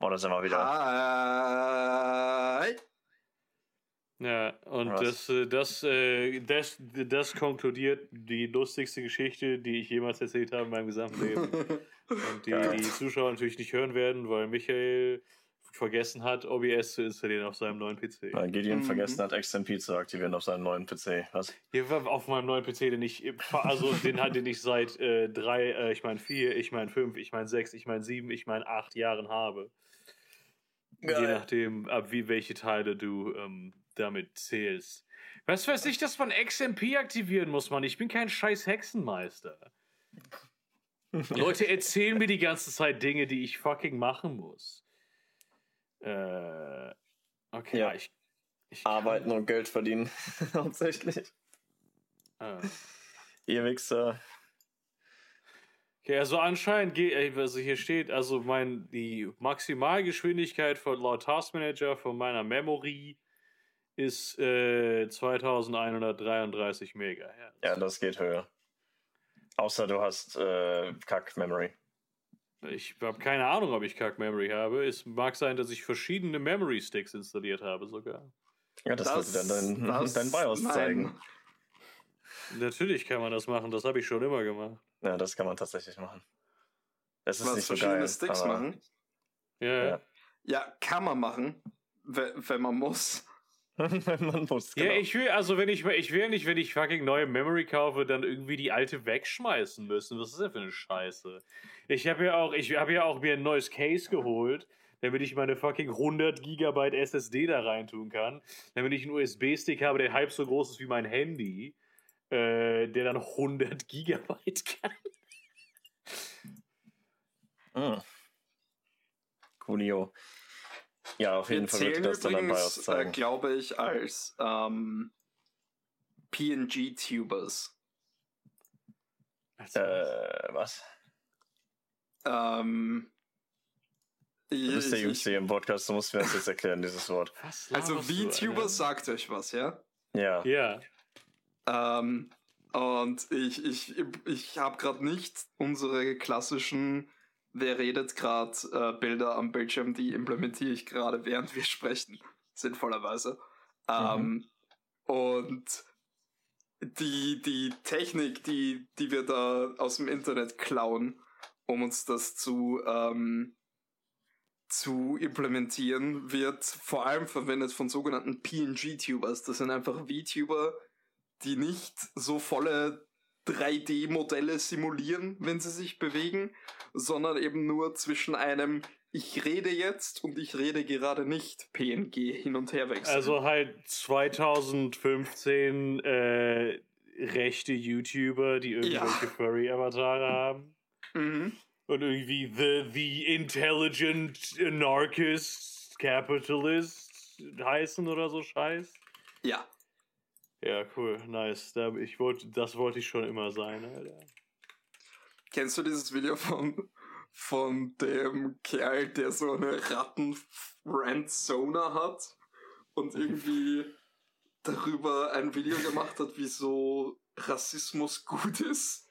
Oder sind wir wieder? Hi. Ja, und das, äh, das, äh, das, das konkludiert die lustigste Geschichte, die ich jemals erzählt habe in meinem gesamten Leben. Und die Geil. die Zuschauer natürlich nicht hören werden, weil Michael vergessen hat, OBS zu installieren auf seinem neuen PC. Weil Gideon Mhm. vergessen hat, XMP zu aktivieren auf seinem neuen PC. Was? Hier auf meinem neuen PC, den ich, also den hatte ich seit äh, drei, äh, ich meine vier, ich meine fünf, ich meine sechs, ich meine sieben, ich meine acht Jahren habe. Je Geil. nachdem, ab wie welche Teile du ähm, damit zählst. Was weiß ich, dass man XMP aktivieren muss, Mann. Ich bin kein scheiß Hexenmeister. Leute erzählen mir die ganze Zeit Dinge, die ich fucking machen muss. Äh, okay, Ja. ich, ich kann- Arbeiten und Geld verdienen. Hauptsächlich. Ah. Ihr Wichser. Okay, also anscheinend, geht, ey, also hier steht, also mein, die Maximalgeschwindigkeit von laut Taskmanager von meiner Memory ist äh, 2133 Megahertz. Ja, das geht höher. Außer du hast äh, Kack-Memory. Ich habe keine Ahnung, ob ich Kack Memory habe. Es mag sein, dass ich verschiedene Memory Sticks installiert habe sogar. Ja, das, Das- wird dann dein, dein BIOS nein. zeigen. Natürlich kann man das machen, das habe ich schon immer gemacht. Ja, das kann man tatsächlich machen. Es ist Was nicht so verschiedene geil. Sticks aber machen. Ja, ja. Ja. Ja, kann man machen, we- wenn man muss. Wenn man muss. Ja, genau. ich will, also wenn ich, ich will nicht, wenn ich fucking neue Memory kaufe, dann irgendwie die alte wegschmeißen müssen. Was ist denn für eine Scheiße? Ich habe ja auch, ich habe ja auch mir ein neues Case geholt, damit ich meine fucking 100 Gigabyte SSD da reintun kann. Damit ich einen USB-Stick habe, der halb so groß ist wie mein Handy, äh, der dann 100 Gigabyte kann. Hm. Coolio. Ja, auf jeden Wir Fall wird zählen das dann BIOS übrigens, äh, zeigen. glaube ich, als ähm, PNG-Tubers. Äh, was? Ähm, Du bist der Jüngste hier im Podcast, du musst mir das jetzt erklären, dieses Wort. Also VTuber sagt euch was, ja? Ja. Ja. Ähm, und ich, ich, ich habe gerade nicht unsere klassischen, wer redet gerade, äh, Bilder am Bildschirm, die implementiere ich gerade, während wir sprechen, sinnvollerweise. Ähm, und die, die Technik, die, die wir da aus dem Internet klauen, um uns das zu, ähm, zu implementieren, wird vor allem verwendet von sogenannten PNG-Tubers. Das sind einfach VTuber, die nicht so volle 3D-Modelle simulieren, wenn sie sich bewegen, sondern eben nur zwischen einem ich rede jetzt und ich rede gerade nicht PNG hin und her wechseln. Also halt 2015 äh, rechte YouTuber, die irgendwelche Ja. Furry-Avatare haben. mhm. Und irgendwie the, the intelligent anarchist capitalist heißen oder so Scheiß. Ja. Ja, cool, nice. Da, ich wollte, das wollte ich schon immer sein, Alter. Kennst du dieses Video von, von dem Kerl, der so eine Ratten-Rant-Zona hat und irgendwie darüber ein Video gemacht hat, wieso Rassismus gut ist?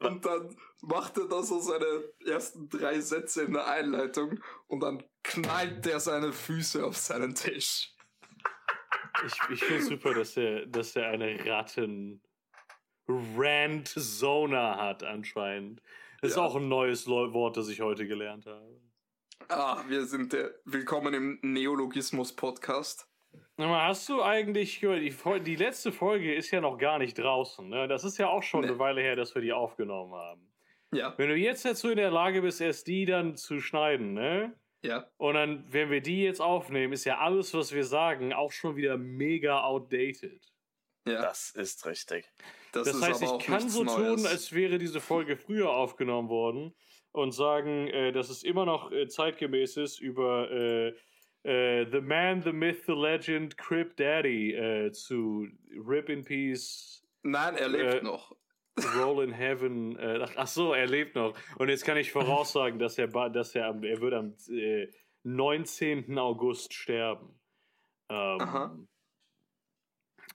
Und dann macht er da so seine ersten drei Sätze in der Einleitung und dann knallt der seine Füße auf seinen Tisch. Ich, ich finde super, dass er, dass er eine Ratten Rant-Zona hat anscheinend. Das ist Ja. auch ein neues Wort, das ich heute gelernt habe. Ah, wir sind der Willkommen im Neologismus-Podcast. Hast du eigentlich gehört, die, die letzte Folge ist ja noch gar nicht draußen. Ne? Das ist ja auch schon Nee. eine Weile her, dass wir die aufgenommen haben. Ja, Wenn du jetzt dazu in der Lage bist, erst die dann zu schneiden, ne? Ja. Und dann, wenn wir die jetzt aufnehmen, ist ja alles, was wir sagen, auch schon wieder mega outdated. Ja, Das ist richtig. das, Das ist heißt, aber ich auch kann so Neues. tun, als wäre diese Folge früher aufgenommen worden und sagen, äh, dass es immer noch äh, zeitgemäß ist, über äh, äh, The Man, The Myth, The Legend, Crip Daddy äh, zu Rip in Peace, Nein, er lebt Äh, noch. Roll in Heaven. Äh, ach, ach so, er lebt noch. Und jetzt kann ich voraussagen, dass er, dass er, am- er wird am äh, 19. August sterben. Ähm, Aha.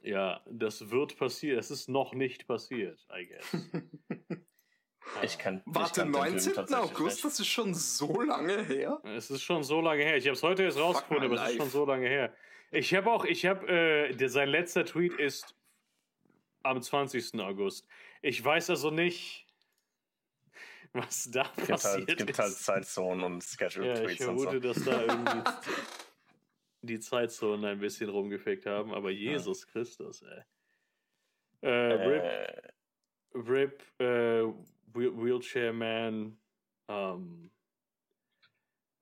Ja, das wird passieren. Es ist noch nicht passiert, I guess. Ich kann. Warte, 19. August, das ist schon so lange her? Es ist schon so lange her. Ich habe es heute erst rausgefunden, aber es ist schon so lange her. Ich habe auch, ich habe, äh, sein letzter Tweet ist am 20. August. Ich weiß also nicht, was da Es gibt passiert halt, es gibt ist. halt Zeitzonen und ja, ich Schedule-Tweets und so. vermute, dass da irgendwie die Zeitzonen ein bisschen rumgefickt haben, aber Jesus Christus, ey. Äh, RIP, Äh, RIP, äh, Wheel- Wheelchair Man, um,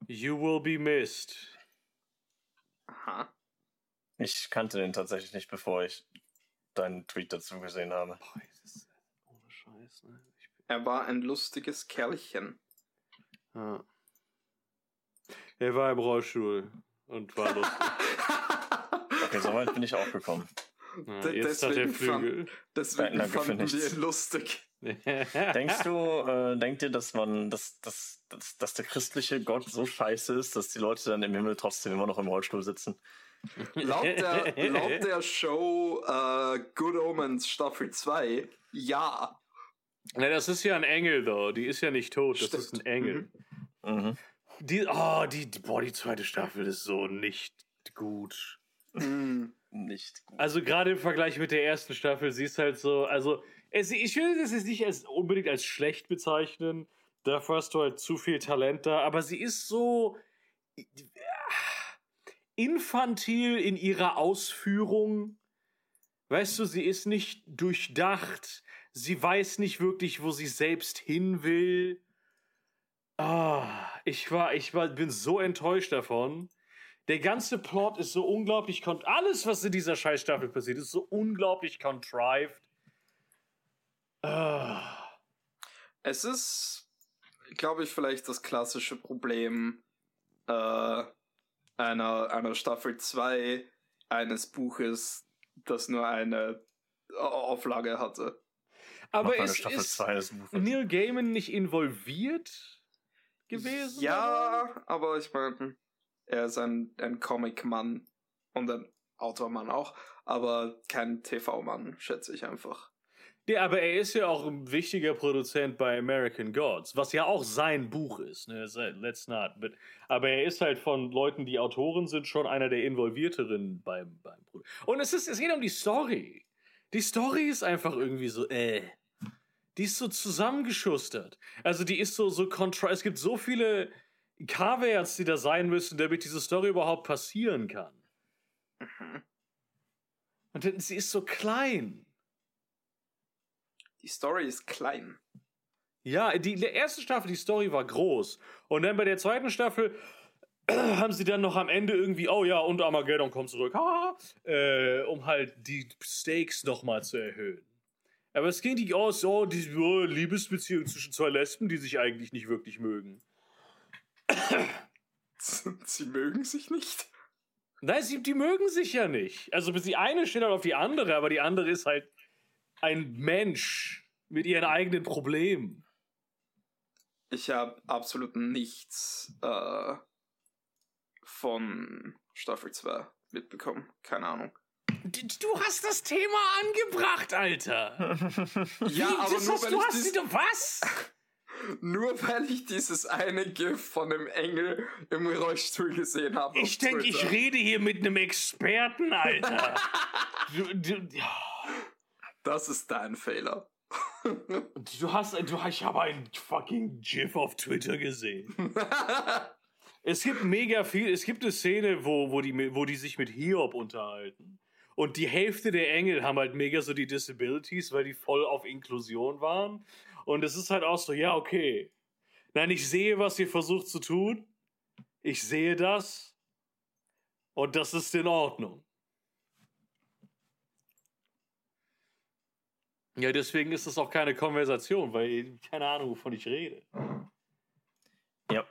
you will be missed. Aha. ich kannte den tatsächlich nicht, bevor ich deinen Tweet dazu gesehen habe. Boah, das Scheiß, ne? Ich bin, Er war ein lustiges Kerlchen. ja. Er war im Rollstuhl und war lustig. Okay, soweit bin ich auch gekommen. Ja, jetzt hat er deswegen fand- Flügel. Deswegen für fanden wir ihn lustig. Denkst du, äh, denkt ihr, dass man, dass, dass, dass, dass der christliche Gott so scheiße ist, dass die Leute dann im Himmel trotzdem immer noch im Rollstuhl sitzen? Laut der, laut der Show äh, Good Omens Staffel 2, ja. Na, das ist ja ein Engel, though. Die ist ja nicht tot, das ist ein Stimmt. Engel. Mhm. Die, oh, die, boah, die zweite Staffel ist so nicht gut. Hm. Nicht gut. Also gerade im Vergleich mit der ersten Staffel, sie ist halt so, also es, ich will das jetzt nicht als, unbedingt als schlecht bezeichnen. Dafür hast du halt zu viel Talent da, aber sie ist so infantil in ihrer Ausführung. Weißt du, sie ist nicht durchdacht. Sie weiß nicht wirklich, wo sie selbst hin will. Ah, ich war, ich war, bin so enttäuscht davon. Der ganze Plot ist so unglaublich alles, was in dieser Scheißstaffel passiert, ist so unglaublich contrived. Ah. Es ist, glaube ich, vielleicht das klassische Problem äh, einer, einer Staffel 2 eines Buches, das nur eine Auflage hatte. Aber eine ist, Staffel ist 2 des Buches. Neil Gaiman nicht involviert gewesen? Ja, aber ich meine, er ist ein, ein Comic-Mann und ein Autormann auch, aber kein TV-Mann, schätze ich einfach. Ja, aber er ist ja auch ein wichtiger Produzent bei American Gods, was ja auch sein Buch ist. Ne? Se- Let's not. But, aber er ist halt von Leuten, die Autoren sind, schon einer der Involvierteren beim, beim Produkt. Und es, ist, es geht um die Story. Die Story ist einfach irgendwie so, äh. Die ist so zusammengeschustert. Also die ist so, so contra Es gibt so viele K-Werts, die da sein müssen, damit diese Story überhaupt passieren kann. Mhm. Und dann, sie ist so klein. Die Story ist klein. Ja, die, die erste Staffel, die Story war groß. Und dann bei der zweiten Staffel haben sie dann noch am Ende irgendwie, oh ja, und Armageddon kommt zurück, ha, äh, um halt die Stakes nochmal zu erhöhen. Aber es ging nicht aus, oh, die oh, Liebesbeziehung zwischen zwei Lesben, die sich eigentlich nicht wirklich mögen. Sie mögen sich nicht. Nein, sie, die mögen sich ja nicht. Also die eine steht halt auf die andere, aber die andere ist halt ein Mensch mit ihren eigenen Problemen. Ich habe absolut nichts äh, von Staffel 2 mitbekommen. Keine Ahnung. Du, hast das Thema angebracht, Alter. Ja, Wie, aber nur hast, weil, du ich hast dies, was? nur weil ich dieses eine GIF von dem Engel im Rollstuhl gesehen habe. Ich denke, ich rede hier mit einem Experten, Alter. du, du, Das ist dein Fehler. du hast, du, ich habe ein fucking GIF auf Twitter gesehen. Es gibt mega viel, es gibt eine Szene, wo, wo, die, wo die sich mit Hiob unterhalten. Und die Hälfte der Engel haben halt mega so die Disabilities, weil die voll auf Inklusion waren. Und es ist halt auch so, ja, okay. Nein, ich sehe, was ihr versucht zu tun. Ich sehe das. Und das ist in Ordnung. Ja, deswegen ist es auch keine Konversation, weil keine Ahnung, wovon ich rede. ja.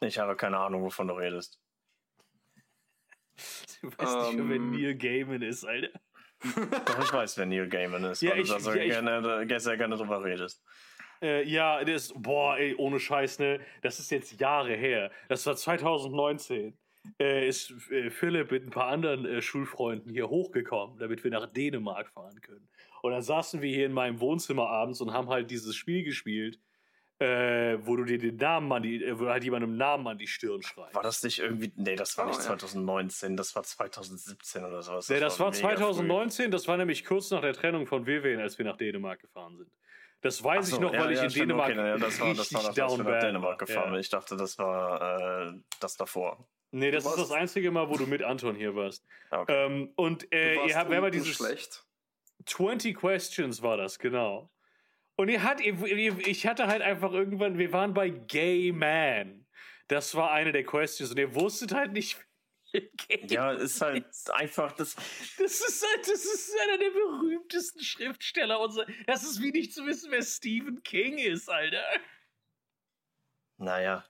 Ich habe keine Ahnung, wovon du redest. Du weißt nicht, mehr, wer Ähm. Neil Gaiman ist, Alter. Doch, ich weiß, wer Neil Gaiman ist, Ja, weil ich- du da so ja, ich- gerne, sehr gerne drüber redest. Äh, ja, das, boah, ey, ohne Scheiß, ne? Das ist jetzt Jahre her. Das war 2019. äh, ist äh, Philipp mit ein paar anderen äh, Schulfreunden hier hochgekommen, damit wir nach Dänemark fahren können. Und dann saßen wir hier in meinem Wohnzimmer abends und haben halt dieses Spiel gespielt, äh, wo du dir den Namen an die, äh, wo halt jemandem Namen an die Stirn schreibst. War das nicht irgendwie. Nee, das war Oh, nicht ja. 2019, das war 2017 oder sowas. Nee, das war früh. 2019, das war nämlich kurz nach der Trennung von Vivian, als wir nach Dänemark gefahren sind. Das weiß so, ich noch, ja, weil ich ja, in stimmt, Dänemark okay, ja, das war, das richtig war das, down wir nach Dänemark war. gefahren Ja. bin. Ich dachte, das war äh, das davor. Nee, das Du ist das einzige Mal, wo du mit Anton hier warst. Ah, Okay. Ähm, und Du äh, warst ihr habt, man unten dieses schlecht. 20 Questions war das, genau. Und ihr hat, ihr, ihr, ich hatte halt einfach irgendwann, wir waren bei Gay Man. Das war eine der Questions und ihr wusstet halt nicht, wer Gay Ja, ist halt einfach das. Das ist, halt, das ist einer der berühmtesten Schriftsteller unserer. Das ist wie nicht zu wissen, wer Stephen King ist, Alter. Naja.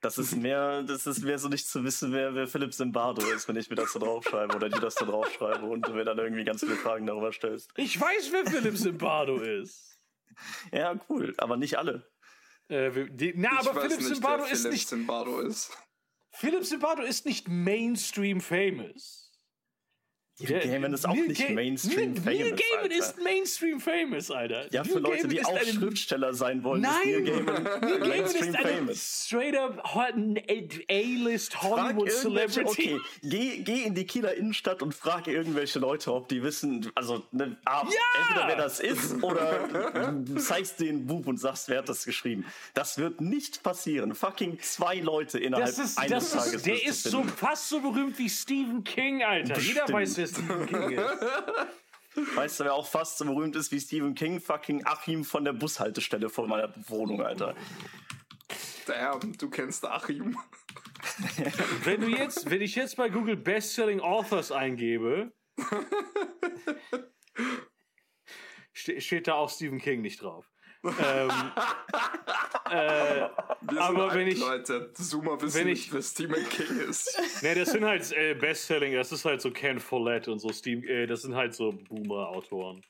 Das ist mehr, das ist mehr so nicht zu wissen, wer, wer Philipp Zimbardo ist, wenn ich mir das da draufschreibe oder die das da draufschreibe und du mir dann irgendwie ganz viele Fragen darüber stellst. Ich weiß, wer Philipp Zimbardo ist. Ja, cool, aber nicht alle. Äh, die, na, Ich aber weiß Philipp Zimbardo ist Philipp nicht. Zimbardo ist. Philipp Zimbardo ist nicht Mainstream famous. Neil Gaiman ist auch Neil nicht Ga- Mainstream Neil, famous. Neil Gaiman Alter. ist Mainstream famous, Alter. ja, Neil für Leute, Gaiman die auch Schriftsteller sein wollen, Nein, ist Neil Gaiman Neil Gaiman Mainstream ist eine famous. straight up A-List Frag Hollywood Celebrity. okay, geh, geh in die Kieler Innenstadt und frage irgendwelche Leute, ob die wissen, also ne, ah, entweder wer das ist oder du zeigst den Bub und sagst, wer hat das geschrieben. Das wird nicht passieren. Fucking zwei Leute innerhalb Das ist, eines das Tages. ist, der ist so fast so berühmt wie Stephen King, Alter. Jeder Bestimmt. weiß, wer Stephen King ist. Weißt du, wer auch fast so berühmt ist wie Stephen King? Fucking Achim von der Bushaltestelle vor meiner Wohnung, Alter. Damn, du kennst Achim. Wenn du jetzt, wenn ich jetzt bei Google Bestselling Authors eingebe, ste steht da auch Stephen King nicht drauf. Ähm, äh, Wir Aber sind wenn alt, ich- Leute, Zoomer wissen wenn nicht, ich- wer Stephen King ist. ne, das sind halt äh, Bestselling, das ist halt so Ken Follett und so Steve, äh, das sind halt so Boomer-Autoren.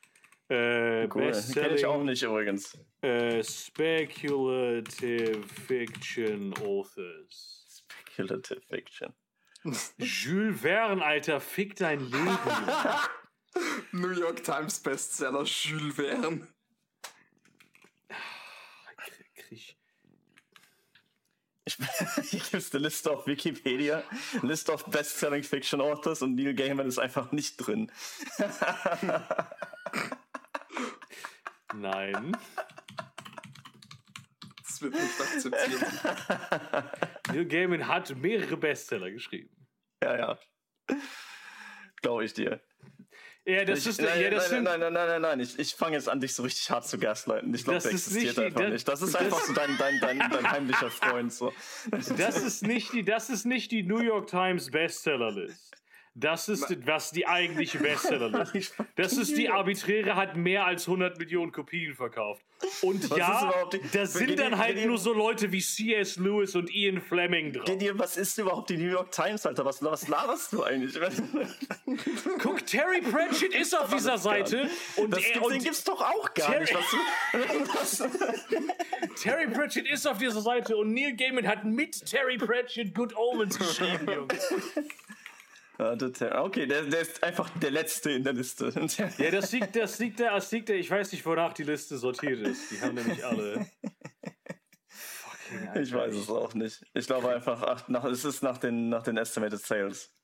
Äh, Cool. Kenn ich auch Bestselling nicht übrigens. äh, Speculative Fiction Authors. Speculative Fiction. Jules Verne, Alter, fick dein Leben. New York Times Bestseller Jules Verne. Krieg- Ich, hier gibt es eine Liste auf Wikipedia, List of Best-Selling Fiction Authors und Neil Gaiman ist einfach nicht drin. Nein. Das wird nicht akzeptiert. Neil Gaiman hat mehrere Bestseller geschrieben. Ja, ja. Glaube ich dir. Ja, das ich, ist nein, ja, das nein, nein, nein, nein, nein, nein. Ich, ich fange jetzt an, dich so richtig hart zu gaslighten. Ich glaube, der ist existiert nicht einfach das- nicht. Das ist das- einfach so dein, dein, dein, dein heimlicher Freund. So. das ist nicht die, das ist nicht die New York Times Bestsellerlist. Das ist was die eigentliche Bestsellerlist. Das ist die arbiträre, hat mehr als 100 Millionen Kopien verkauft. Und Was ist ja, da sind dann ihr- halt ihr- nur so Leute wie C.S. Lewis und Ian Fleming drauf. Dir, was ist überhaupt die New York Times, Alter? Was, was laberst du eigentlich? Guck, Terry Pratchett ist auf dieser Seite und, Das er, gibt, den und gibt's doch auch gar Terry- nicht. Terry Pratchett ist auf dieser Seite und Neil Gaiman hat mit Terry Pratchett Good Omens geschrieben, Junge. Okay, der, der ist einfach der Letzte in der Liste. Ja, das liegt, das liegt da, das liegt da, ich weiß nicht, wonach die Liste sortiert ist. Die haben nämlich alle. Fucking Alter. Ich weiß es auch nicht. Ich glaube einfach, ach, nach, es ist nach den, nach den Estimated Sales.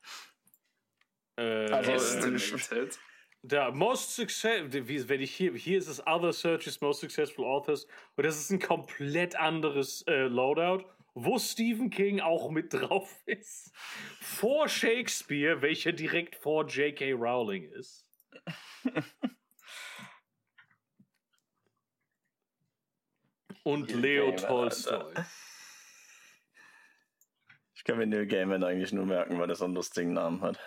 Äh, Also, Estimated. da, most successful, wie, wenn ich hier, hier ist es Other Searches, Most Successful Authors und das ist ein komplett anderes äh, Loadout, wo Stephen King auch mit drauf ist. Vor Shakespeare, welcher direkt vor J.K. Rowling ist. Und Leo Gaiman, Tolstoy. Ich kann mir Neil Gaiman eigentlich nur merken, weil er so einen lustigen Namen hat.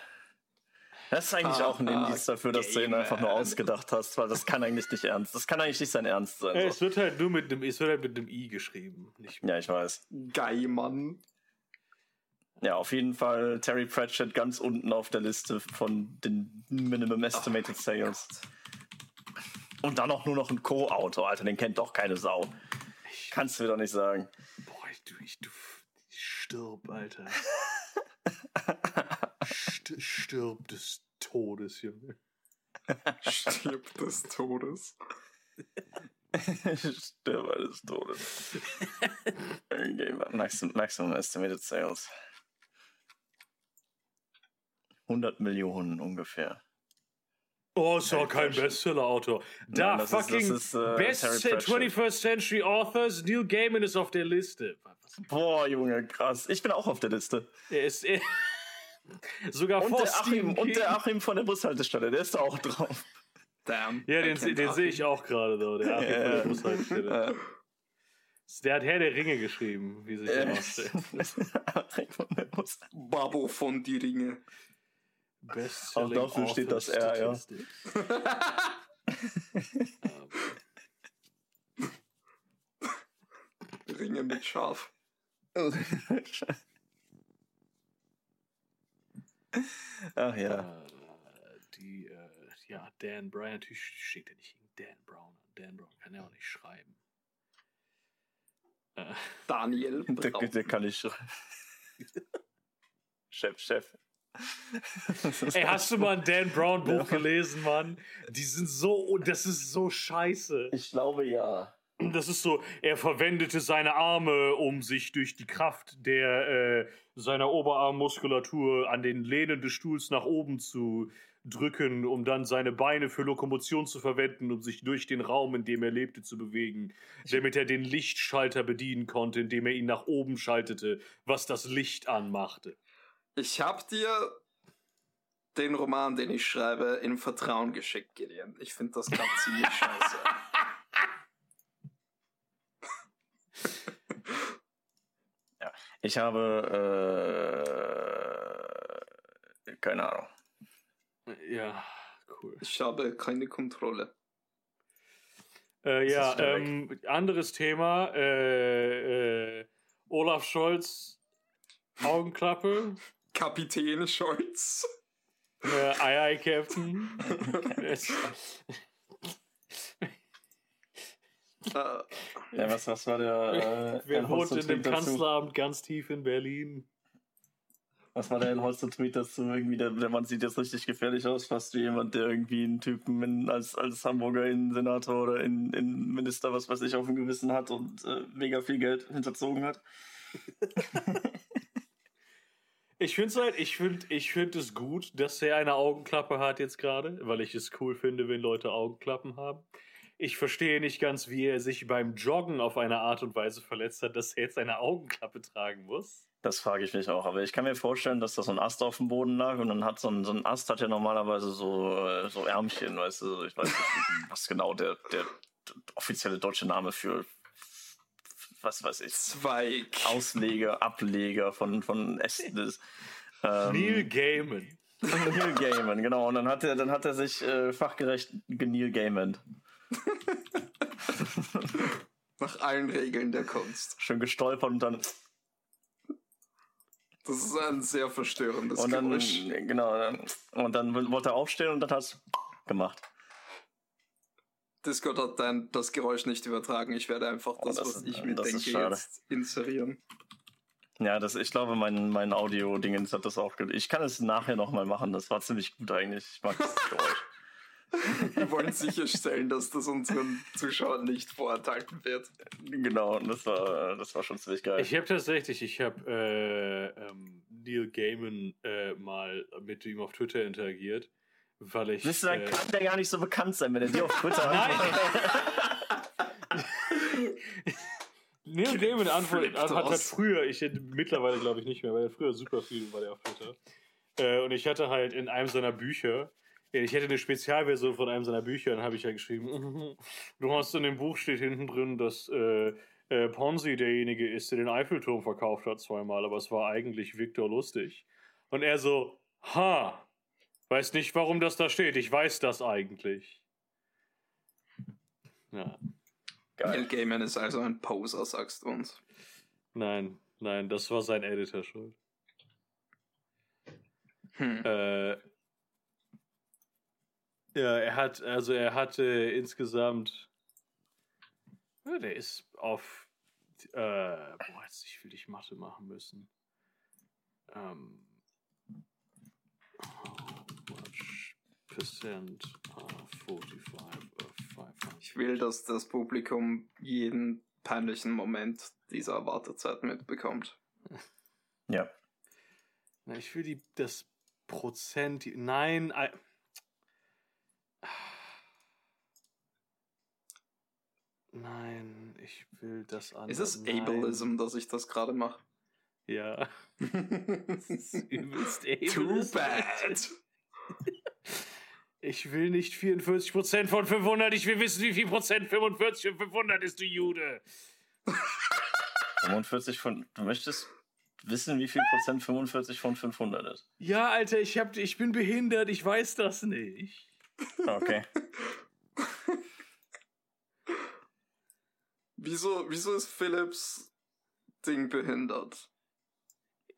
Das ist eigentlich Ah, auch ein ah, Indiz dafür, dass du ihn einfach nur ausgedacht hast, weil das kann eigentlich nicht ernst. Das kann eigentlich nicht sein Ernst sein. So. es wird halt nur mit dem, es wird halt mit dem I geschrieben. Nicht Ja, ich weiß. Gaiman. Ja, auf jeden Fall Terry Pratchett ganz unten auf der Liste von den Minimum Estimated Sales. Und dann auch nur noch ein Co-Autor, Alter, den kennt doch keine Sau. Kannst du mir doch nicht sagen. Boah, ich, du, ich, du, ich stirb, Alter. St stirb des Todes, Junge. Stirb des Todes. Stirb des Todes. maximum, maximum estimated sales. 100 Millionen ungefähr. Oh, ist doch kein Bestseller-Autor. Da, Nein, ist- fucking das ist, äh, Best Terry Pratchett. 21st Century Authors, Neil Gaiman ist auf der Liste. Boah, Junge, krass. Ich bin auch auf der Liste. Er ist äh, sogar Und vor der, Achim, King. und der Achim von der Bushaltestelle, der ist da auch drauf. Damn. ja, den, den sehe ich auch gerade da. Der Achim von der. Bushaltestelle. Der hat Herr der Ringe geschrieben, wie sich äh, herausstellt. Babo von die Ringe. Bestselling Auch dafür steht das R, ja. Ringe mit Schaf. Ach ja. Äh, die, äh, ja, Dan Brown, natürlich steht er nicht gegen Dan Brown an. Dan Brown kann ja auch nicht schreiben. Äh, Daniel Der, der kann ich. Chef, Chef. Ey, hast du mal ein Dan Brown Buch Ja. gelesen, Mann? Die sind so, das ist so scheiße. Ich glaube ja. Das ist so, er verwendete seine Arme, um sich durch die Kraft der äh, seiner Oberarmmuskulatur an den Lehnen des Stuhls nach oben zu drücken, um dann seine Beine für Lokomotion zu verwenden, um sich durch den Raum, in dem er lebte, zu bewegen, damit er den Lichtschalter bedienen konnte, indem er ihn nach oben schaltete, was das Licht anmachte. Ich hab dir den Roman, den ich schreibe, in Vertrauen geschickt, Gideon. Ich finde das gerade ziemlich scheiße. Ich habe. Äh, keine Ahnung. Ja, cool. Ich habe keine Kontrolle. Äh, ja, ähm, anderes Thema. Äh, äh, Olaf Scholz, Augenklappe. Kapitän Scholz. Äh, aye, aye, Captain. Ja, was, was war der. Äh, Wer wohnt in dem? Kanzleramt ganz tief in Berlin? Was war der Al Holster Tweet dazu? Irgendwie, der, der Mann sieht jetzt richtig gefährlich aus, fast wie jemand, der irgendwie einen Typen in, als, als Hamburger Innensenator oder in, Innenminister, was weiß ich, auf dem Gewissen hat und äh, mega viel Geld hinterzogen hat. Ich finde es halt, ich finde ich find es gut, dass er eine Augenklappe hat jetzt gerade, weil ich es cool finde, wenn Leute Augenklappen haben. Ich verstehe nicht ganz, wie er sich beim Joggen auf eine Art und Weise verletzt hat, dass er jetzt eine Augenklappe tragen muss. Das frage ich mich auch. Aber ich kann mir vorstellen, dass da so ein Ast auf dem Boden lag und dann hat so ein, so ein Ast hat ja normalerweise so, äh, so Ärmchen, weißt du. Ich weiß nicht, was genau der, der offizielle deutsche Name für was weiß ich. Zweig. Ausleger, Ableger von, von Ästen ist. Ähm, Neil Gaiman. Neil Gaiman, genau. Und dann hat er, dann hat er sich äh, fachgerecht Neil Gaiman. Nach allen Regeln der Kunst. Schön gestolpert und dann Das ist ein sehr verstörendes und dann Geräusch. genau dann- und dann wollte er aufstehen und dann hat's gemacht. Discord hat dann das Geräusch nicht übertragen. Ich werde einfach Oh, das, das was ich mir das denke, jetzt inserieren. Ja, das, ich glaube, mein, mein Audio-Dingens hat das auch. Ich kann es nachher nochmal machen. Das war ziemlich gut eigentlich. Ich mag das Geräusch. Wir wollen sicherstellen, dass das unseren Zuschauern nicht vorenthalten wird. genau, und das war, das war schon ziemlich geil. Ich habe tatsächlich, ich habe äh, ähm, Neil Gaiman äh, mal mit ihm auf Twitter interagiert, weil ich. Dann äh, kann der gar nicht so bekannt sein, wenn er dir auf Twitter antwortet. Neil Gaiman antwortet, hat, hat aus. früher, ich mittlerweile glaube ich nicht mehr, weil er früher super viel war der auf Twitter. Äh, und ich hatte halt in einem seiner Bücher, äh, ich hätte eine Spezialversion von einem seiner Bücher, dann habe ich ja geschrieben, du hast in dem Buch steht hinten drin, dass äh, äh, Ponzi derjenige ist, der den Eiffelturm verkauft hat zweimal, aber es war eigentlich Viktor Lustig. Und er so, ha, weiß nicht, warum das da steht, ich weiß das eigentlich. Ja. Neil Geil. Gaiman ist also ein Poser, sagst du uns. Nein, nein, das war sein Editor schuld. Hm. Äh, ja, er hat, also er hatte insgesamt, ja, der ist auf, äh, boah, jetzt ich will ich Mathe machen müssen. Ähm, percent are 45 of 500. Ich will, dass das Publikum jeden peinlichen Moment dieser Wartezeit mitbekommt. Ja. Na, ich will die, das Prozent. Nein. ei- Nein, ich will das andere. Ist es nein. Ableism, dass ich das gerade mache? Ja. Das ist übelst Too bad. Ich will nicht 44% von 500, ich will wissen, wie viel Prozent 45 und 500 ist, du Jude. 45 von. Du möchtest wissen, wie viel Prozent 45 von 500 ist. Ja, Alter, ich, hab, ich bin behindert, ich weiß das nicht. Okay. Wieso, wieso ist Philips Ding behindert?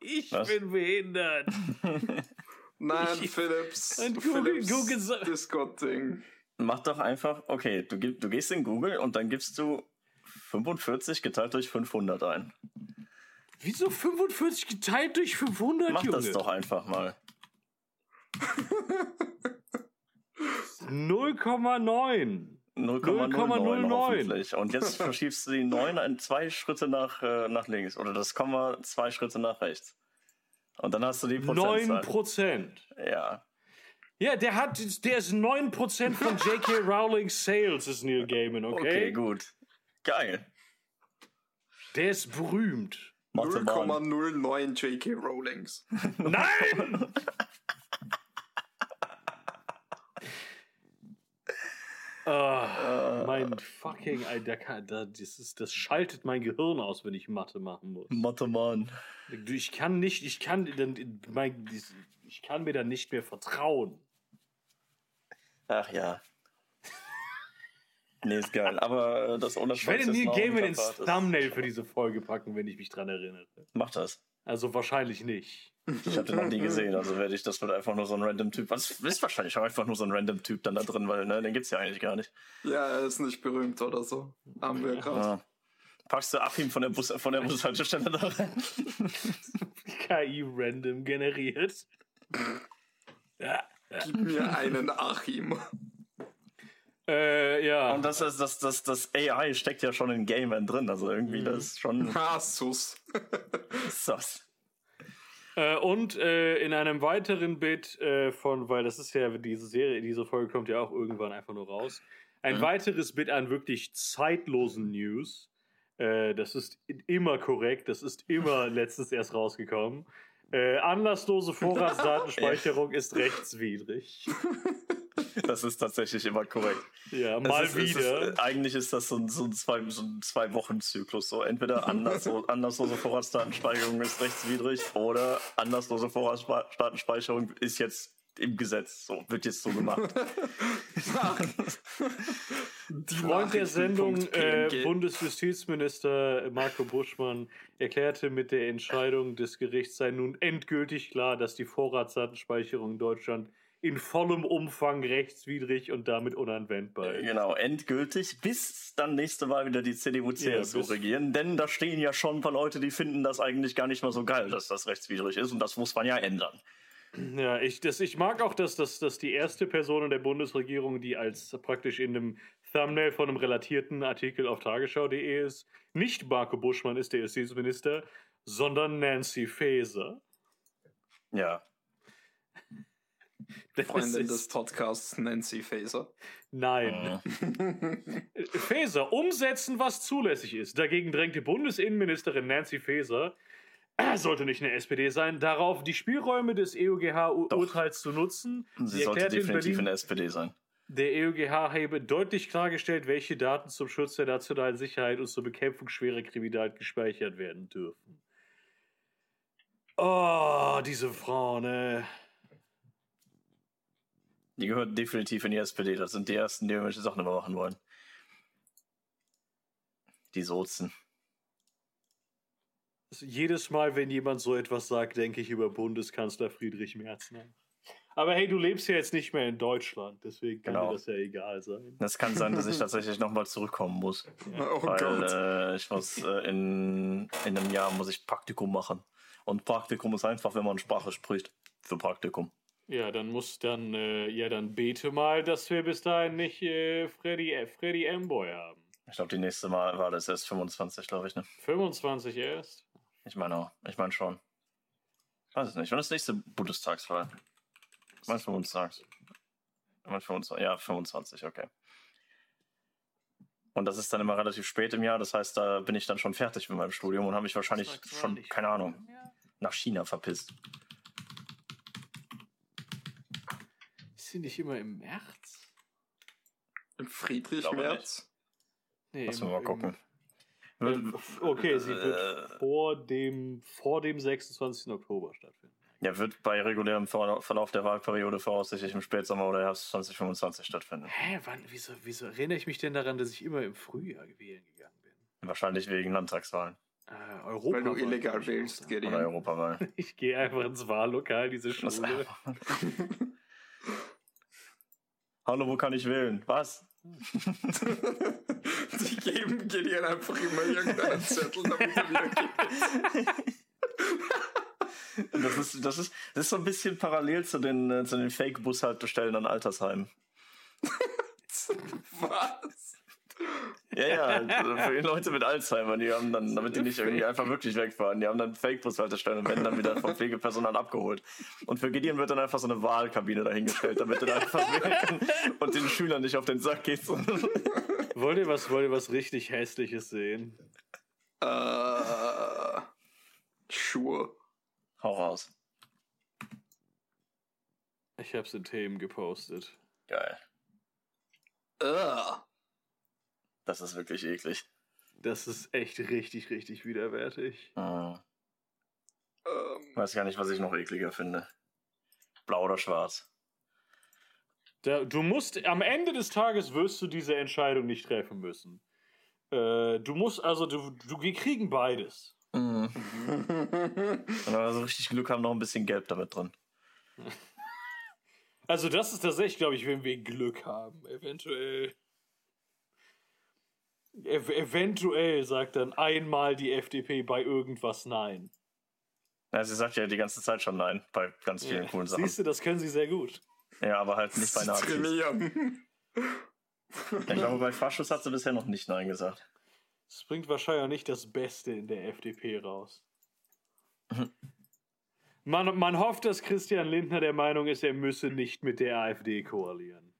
Ich Was? bin behindert. Nein, Ich- Philips. Und Google- Philips Google so- Discord-Ding. Mach doch einfach, okay, du, du gehst in Google und dann gibst du 45 geteilt durch 500 ein. Wieso 45 geteilt durch 500, Mach Junge? das doch einfach mal. 0,9. 0,09 0,09. hoffentlich. Und jetzt verschiebst du die 9 ein, zwei Schritte nach, äh, nach links oder das Komma zwei Schritte nach rechts. Und dann hast du die 9 Prozentzahl. Prozent. Ja. Ja, der hat, der ist 9% von J.K. Rowling's Sales, ist Neil Gaiman, okay? Okay, gut. Geil. Der ist berühmt. Mathe Mann. 0,09 J.K. Rowlings. Nein! Ah, mein fucking, Alter, kann- da- das, ist, das schaltet mein Gehirn aus, wenn ich Mathe machen muss. Mathe Mann. Ich kann nicht, ich kann, dann- mein, ich kann mir dann nicht mehr vertrauen. Ach ja. Nee, ist geil. Aber äh, das Ich werde Neil Gaiman ins Thumbnail für diese Folge packen, wenn ich mich dran erinnere. Mach das. Also wahrscheinlich nicht. Ich habe den noch nie gesehen, also werde ich, das wird einfach nur so ein random Typ. Was ist wahrscheinlich auch einfach nur so ein random Typ dann da drin, weil ne, den gibt's ja eigentlich gar nicht. Ja, er ist nicht berühmt oder so. Haben wir gerade. Ja. Packst du Achim von der Bus von der Bushaltestelle da rein? KI random generiert. Ja. Gib mir einen Achim. Äh, ja. Und das, ist, das, das, das AI steckt ja schon in Gamern drin, also irgendwie das ist schon Hasus. sass. Äh, und äh, in einem weiteren Bit äh, von, weil das ist ja diese Serie, diese Folge kommt ja auch irgendwann einfach nur raus. Ein Mhm. weiteres Bit an wirklich zeitlosen News. Äh, das ist immer korrekt, das ist immer letztens erst rausgekommen. Äh, anlasslose Vorratsdatenspeicherung ist rechtswidrig. Das ist tatsächlich immer korrekt. Ja, mal ist, wieder. Ist, eigentlich ist das so ein, so ein zwei, so ein zwei Wochen Zyklus. So entweder anderslo, anderslose Vorratsdatenspeicherung ist rechtswidrig oder anderslose Vorratsdatenspeicherung ist jetzt im Gesetz. So wird jetzt so gemacht. Die Freund der Sendung, äh. Bundesjustizminister Marco Buschmann, erklärte, mit der Entscheidung des Gerichts sei nun endgültig klar, dass die Vorratsdatenspeicherung in Deutschland in vollem Umfang rechtswidrig und damit unanwendbar ist. genau, endgültig, bis dann nächste Mal wieder die CDU, CSU bis- regieren. Denn da stehen ja schon ein paar Leute, die finden das eigentlich gar nicht mal so geil, dass das rechtswidrig ist. Und das muss man ja ändern. Ja, ich, das, ich mag auch, dass, dass, dass die erste Person in der Bundesregierung, die als praktisch in einem Thumbnail von einem relatierten Artikel auf tagesschau.de ist, nicht Marco Buschmann ist der Justizminister, sondern Nancy Faeser. Ja. Das Freundin des Podcasts Nancy Faser. Nein. Äh, Faeser, umsetzen, was zulässig ist. Dagegen drängt die Bundesinnenministerin Nancy Faeser, sollte nicht eine SPD sein, darauf, die Spielräume des EuGH-Urteils zu nutzen. Sie sollte erklärte in definitiv in Berlin, der SPD sein. der EuGH habe deutlich klargestellt, welche Daten zum Schutz der nationalen Sicherheit und zur Bekämpfung schwerer Kriminalität gespeichert werden dürfen. Oh, diese Frau, ne? Die gehört definitiv in die SPD. Das sind die ersten, die irgendwelche Sachen immer machen wollen. Die Sozen. Jedes Mal, wenn jemand so etwas sagt, denke ich über Bundeskanzler Friedrich Merz nach. Aber hey, du lebst ja jetzt nicht mehr in Deutschland, deswegen kann Genau. dir das ja egal sein. Das kann sein, dass ich tatsächlich nochmal zurückkommen muss. Oh weil Gott. äh, ich muss äh, in, in einem Jahr muss ich Praktikum machen. Und Praktikum ist einfach, wenn man Sprache spricht. Für Praktikum. Ja, dann muss dann, äh, ja, dann bete mal, dass wir bis dahin nicht äh, Freddy, äh, Freddy Amboy haben. Ich glaube, die nächste Mal war das erst 25, glaube ich, ne? 25 erst? Ich meine auch. Ich meine schon. Weiß es nicht. Wann ist die nächste Bundestagswahl? Wann ist Bundestags? Wann 25? Ja, 25, okay. Und das ist dann immer relativ spät im Jahr. Das heißt, da bin ich dann schon fertig mit meinem Studium und habe mich wahrscheinlich schon, keine Ahnung, nach China verpisst. Ist sie nicht immer im März? Im Friedrich-März? Nee, Lass mal gucken. Äh, Okay, sie Äh. wird vor dem, vor dem 26. Oktober stattfinden. Ja, wird bei regulärem Ver- Verlauf der Wahlperiode voraussichtlich im Spätsommer oder Herbst 2025 stattfinden. Hä, wann, wieso, wieso erinnere ich mich denn daran, dass ich immer im Frühjahr wählen gegangen bin? Wahrscheinlich wegen Landtagswahlen Äh, Europa. Weil du illegal wählst, oder Gideon. Europawahlen. Ich gehe einfach ins Wahllokal, diese Schule. Hallo, wo kann ich wählen? Was? Die geben Gideon einfach immer irgendeinen Zettel, damit er wieder geht. Das ist, das ist, das ist so ein bisschen parallel zu den, äh, zu den Fake-Bushaltestellen an Altersheimen. Was? Ja, ja, für die Leute mit Alzheimer, die haben dann, damit die nicht irgendwie einfach wirklich wegfahren, die haben dann Fake-Bushaltestellen und werden dann wieder vom Pflegepersonal abgeholt. Und für Gideon wird dann einfach so eine Wahlkabine dahingestellt, damit er da einfach wählen kann und den Schülern nicht auf den Sack geht. Wollt ihr was, wollt ihr was richtig Hässliches sehen? Äh. Sure. Hau raus. Ich hab's in Themen gepostet. Geil. Ugh. Das ist wirklich eklig. Das ist echt richtig, richtig widerwärtig. Hm. Ähm, Weiß gar nicht, was ich noch ekliger finde. Blau oder schwarz? Da, du musst, am Ende des Tages wirst du diese Entscheidung nicht treffen müssen. Äh, du musst, also, du, du, wir kriegen beides. Mhm. Wenn wir so richtig Glück haben, noch ein bisschen Gelb damit drin. Also, das ist tatsächlich, glaube ich, wenn wir Glück haben. Eventuell. Ev eventuell sagt dann einmal die FDP bei irgendwas Nein. Ja, sie sagt ja die ganze Zeit schon nein bei ganz vielen coolen Sachen. Siehst du, das können sie sehr gut. Ja, aber halt nicht bei Nazis. trainieren. Ich glaube, bei Faschus hat sie bisher noch nicht nein gesagt. Das bringt wahrscheinlich auch nicht das Beste in der FDP raus. Man, man hofft, dass Christian Lindner der Meinung ist, er müsse nicht mit der AfD koalieren.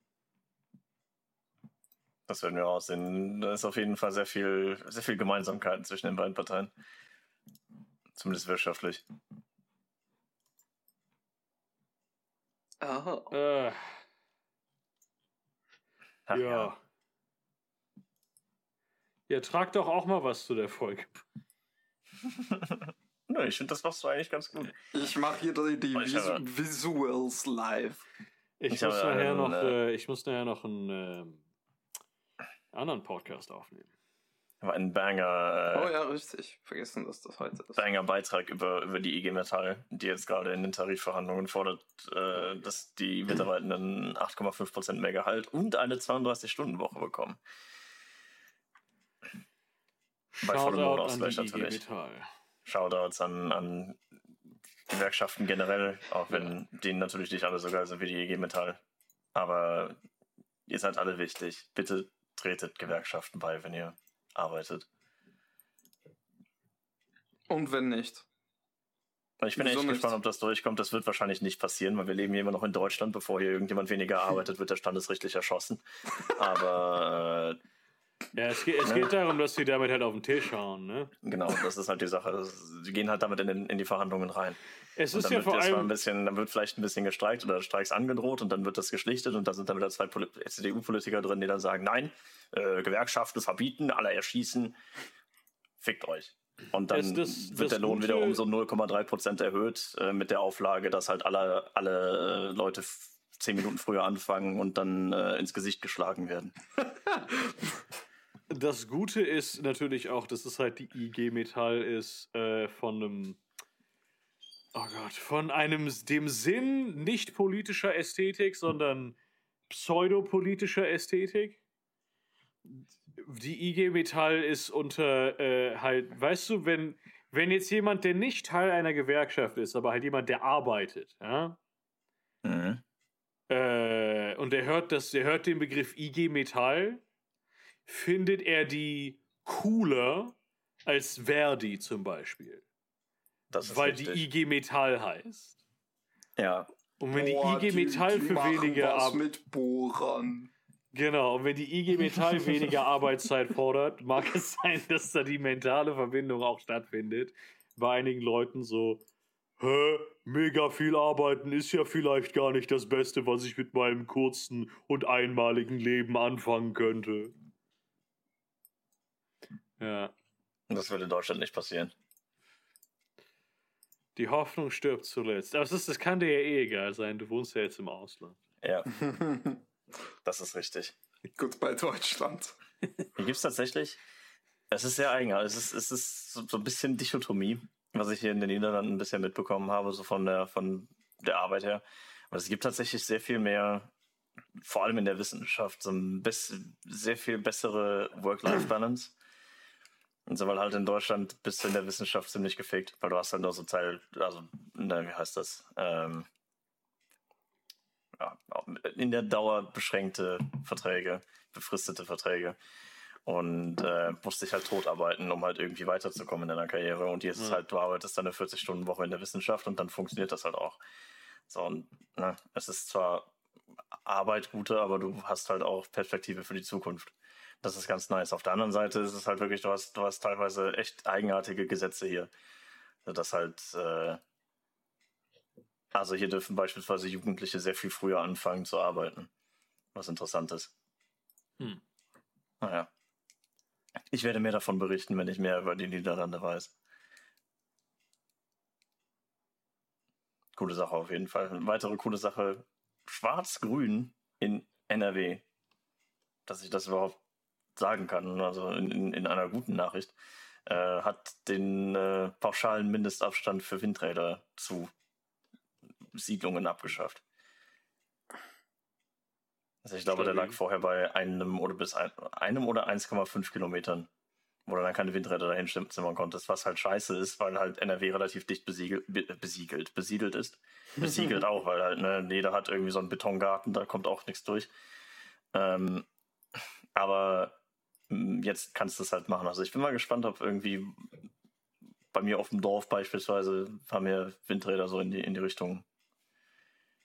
Das werden wir aussehen. Da ist auf jeden Fall sehr viel, sehr viel Gemeinsamkeiten zwischen den beiden Parteien. Zumindest wirtschaftlich. Ah. Äh, Ach ja. Ja, trag doch auch mal was zu der Folge. Nö, ich finde, das machst du eigentlich ganz gut. Ich mache hier die, die Vis habe- Visuals live. Ich, Ich muss, nachher einen, noch, äh, äh, ich muss nachher noch einen ähm, anderen Podcast aufnehmen. Ein Banger, Oh äh, ja, richtig. Vergessen, dass das heute ist. Banger Beitrag über, über die IG Metall, die jetzt gerade in den Tarifverhandlungen fordert, äh, dass die Mitarbeitenden 8,5% mehr Gehalt und eine 32-Stunden-Woche bekommen. Bei vollem Lohnausgleich natürlich. Metall. Shoutouts an, an Gewerkschaften generell, auch wenn denen natürlich nicht alle so geil sind wie die IG Metall. Aber ihr seid alle wichtig. Bitte tretet Gewerkschaften bei, wenn ihr arbeitet. Und wenn nicht. Ich bin Wieso echt nicht? gespannt, ob das durchkommt. Das wird wahrscheinlich nicht passieren, weil wir leben hier immer noch in Deutschland. Bevor hier irgendjemand weniger arbeitet, wird der standesrechtlich erschossen. Aber Ja, es geht, es geht darum, dass sie damit halt auf den Tisch hauen, ne? äh, genau, das ist halt die Sache. Sie gehen halt damit in, in die Verhandlungen rein. Es Und ist dann ja wird vor erstmal ein allem. bisschen, dann wird vielleicht ein bisschen gestreikt oder Streiks angedroht und dann wird das geschlichtet und da sind dann wieder zwei Poli- CDU-Politiker drin, die dann sagen, nein, äh, Gewerkschaften verbieten, alle erschießen, fickt euch. Und dann Es- das- wird das der Lohn wieder um so 0,3 Prozent erhöht äh, mit der Auflage, dass halt alle, alle äh, Leute zehn Minuten früher anfangen und dann äh, ins Gesicht geschlagen werden. Das Gute ist natürlich auch, dass es halt die IG Metall ist äh, von einem. Oh Gott, von einem dem Sinn nicht politischer Ästhetik, sondern pseudopolitischer Ästhetik. Die IG Metall ist unter äh, halt, weißt du, wenn, wenn jetzt jemand, der nicht Teil einer Gewerkschaft ist, aber halt jemand, der arbeitet, ja, Mhm. Äh, und er hört, das, er hört den Begriff IG Metall, findet er die cooler als Verdi zum Beispiel. Weil richtig. die IG Metall heißt. Ja. Und wenn Boah, die IG Metall die, die für weniger Arbeit. mit Bohrern. Genau, und wenn die IG Metall weniger Arbeitszeit fordert, mag es sein, dass da die mentale Verbindung auch stattfindet. Bei einigen Leuten so, hä, mega viel arbeiten ist ja vielleicht gar nicht das Beste, was ich mit meinem kurzen und einmaligen Leben anfangen könnte. Ja. Das würde in Deutschland nicht passieren. Die Hoffnung stirbt zuletzt. Aber das, das kann dir ja eh egal sein. Du wohnst ja jetzt im Ausland. Ja. das ist richtig. Gut bei Deutschland. Hier gibt es tatsächlich. Es ist sehr eigen. Es ist, es ist so ein bisschen Dichotomie, was ich hier in den Niederlanden ein bisschen mitbekommen habe, so von der, von der Arbeit her. Aber es gibt tatsächlich sehr viel mehr, vor allem in der Wissenschaft, so ein sehr viel bessere Work-Life-Balance. Und so, weil halt in Deutschland bist du in der Wissenschaft ziemlich gefickt, weil du hast halt nur so Teil, also, na, wie heißt das? Ähm, ja, in der Dauer beschränkte Verträge, befristete Verträge. Und äh, musst dich halt totarbeiten, um halt irgendwie weiterzukommen in deiner Karriere. Und hier ist es halt, du arbeitest dann eine 40-Stunden-Woche in der Wissenschaft und dann funktioniert das halt auch. So, und ne, es ist zwar Arbeit gute, aber du hast halt auch Perspektive für die Zukunft. Das ist ganz nice. Auf der anderen Seite ist es halt wirklich, du hast, du hast teilweise echt eigenartige Gesetze hier. Das halt, äh, also hier dürfen beispielsweise Jugendliche sehr viel früher anfangen zu arbeiten. Was interessant ist. Hm. Naja. Ich werde mehr davon berichten, wenn ich mehr über die Niederlande weiß. Coole Sache auf jeden Fall. Eine weitere coole Sache. Schwarz-Grün in NRW. Dass ich das überhaupt sagen kann, also in, in, in einer guten Nachricht, äh, hat den äh, pauschalen Mindestabstand für Windräder zu Siedlungen abgeschafft. Also ich glaube, der lag vorher bei einem oder bis ein, einem oder 1,5 Kilometern, wo du dann keine Windräder dahin zimmern konntest, was halt scheiße ist, weil halt NRW relativ dicht besiegelt, besiegelt, besiedelt ist. Besiegelt auch, weil halt, ne, jeder hat irgendwie so einen Betongarten, da kommt auch nichts durch. Ähm, aber jetzt kannst du es halt machen. Also ich bin mal gespannt, ob irgendwie bei mir auf dem Dorf beispielsweise haben wir Windräder so in die, in die Richtung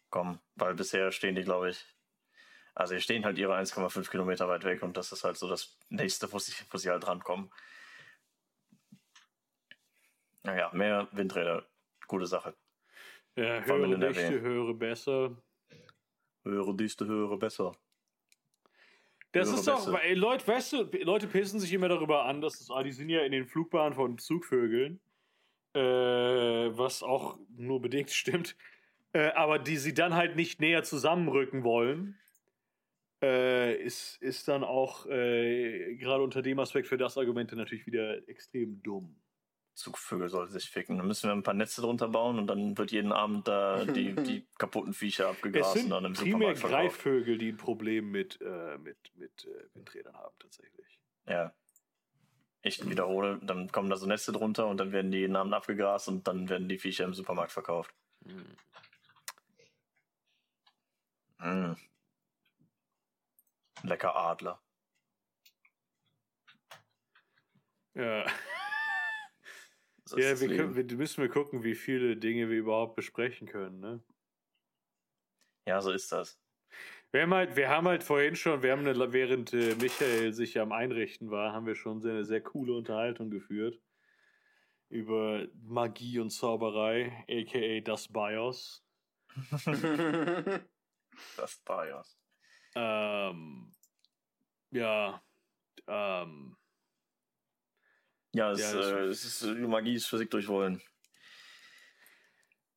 kommen. Weil bisher stehen die, glaube ich, also die stehen halt ihre 1,5 Kilometer weit weg und das ist halt so das nächste, wo sie, wo sie halt rankommen. Naja, mehr Windräder, gute Sache. Ja, höhere Dichte, höhere besser. Höhere Dichte, höhere besser. Das ist doch, weil, Leute, weißt du, Leute pissen sich immer darüber an, dass das, ah, die sind ja in den Flugbahnen von Zugvögeln, äh, was auch nur bedingt stimmt, äh, aber die sie dann halt nicht näher zusammenrücken wollen, äh, ist, ist dann auch äh, gerade unter dem Aspekt für das Argument natürlich wieder extrem dumm. Zugvögel soll sich ficken. Dann müssen wir ein paar Netze drunter bauen und dann wird jeden Abend da die, die kaputten Viecher abgegrast es sind und dann im primär Greifvögel, die ein Problem mit, äh, mit, mit äh, Windrädern haben, tatsächlich. Ja. Ich wiederhole, dann kommen da so Netze drunter und dann werden die jeden Abend abgegrast und dann werden die Viecher im Supermarkt verkauft. Hm. Mm. Lecker Adler. Ja. ja, wir, können, wir müssen wir gucken, wie viele Dinge wir überhaupt besprechen können, ne? Ja, so ist das. Wir haben halt, wir haben halt vorhin schon, wir haben eine, während äh, Michael sich am Einrichten war, haben wir schon eine sehr coole Unterhaltung geführt über Magie und Zauberei, aka das BIOS. das BIOS. Ähm, ja, ähm, ja, es, ja, äh, es ist, Magie ist Physik durch Wollen.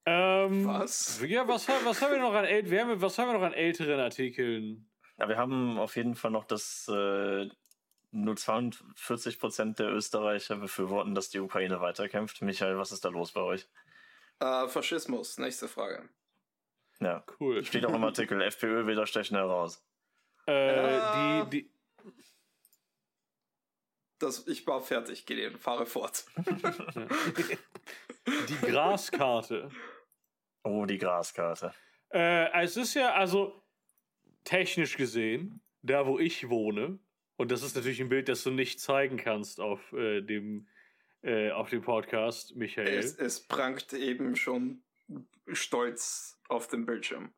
Ähm, was? Ja, was, was haben wir noch an wir haben, was haben wir noch an älteren Artikeln? Ja, wir haben auf jeden Fall noch das äh, nur 42 Prozent der Österreicher befürworten, dass die Ukraine weiterkämpft. Michael, was ist da los bei euch? Äh, Faschismus, nächste Frage. Ja, cool. Steht auch im Artikel, FPÖ will da stechen heraus. Äh, äh, die, die, das, ich war fertig, Gideon, fahre fort. die Graskarte. Oh, die Graskarte. Äh, es ist ja, also technisch gesehen, da wo ich wohne, und das ist natürlich ein Bild, das du nicht zeigen kannst auf äh, dem äh, auf dem Podcast, Michael. Es, es prangt eben schon stolz auf dem Bildschirm.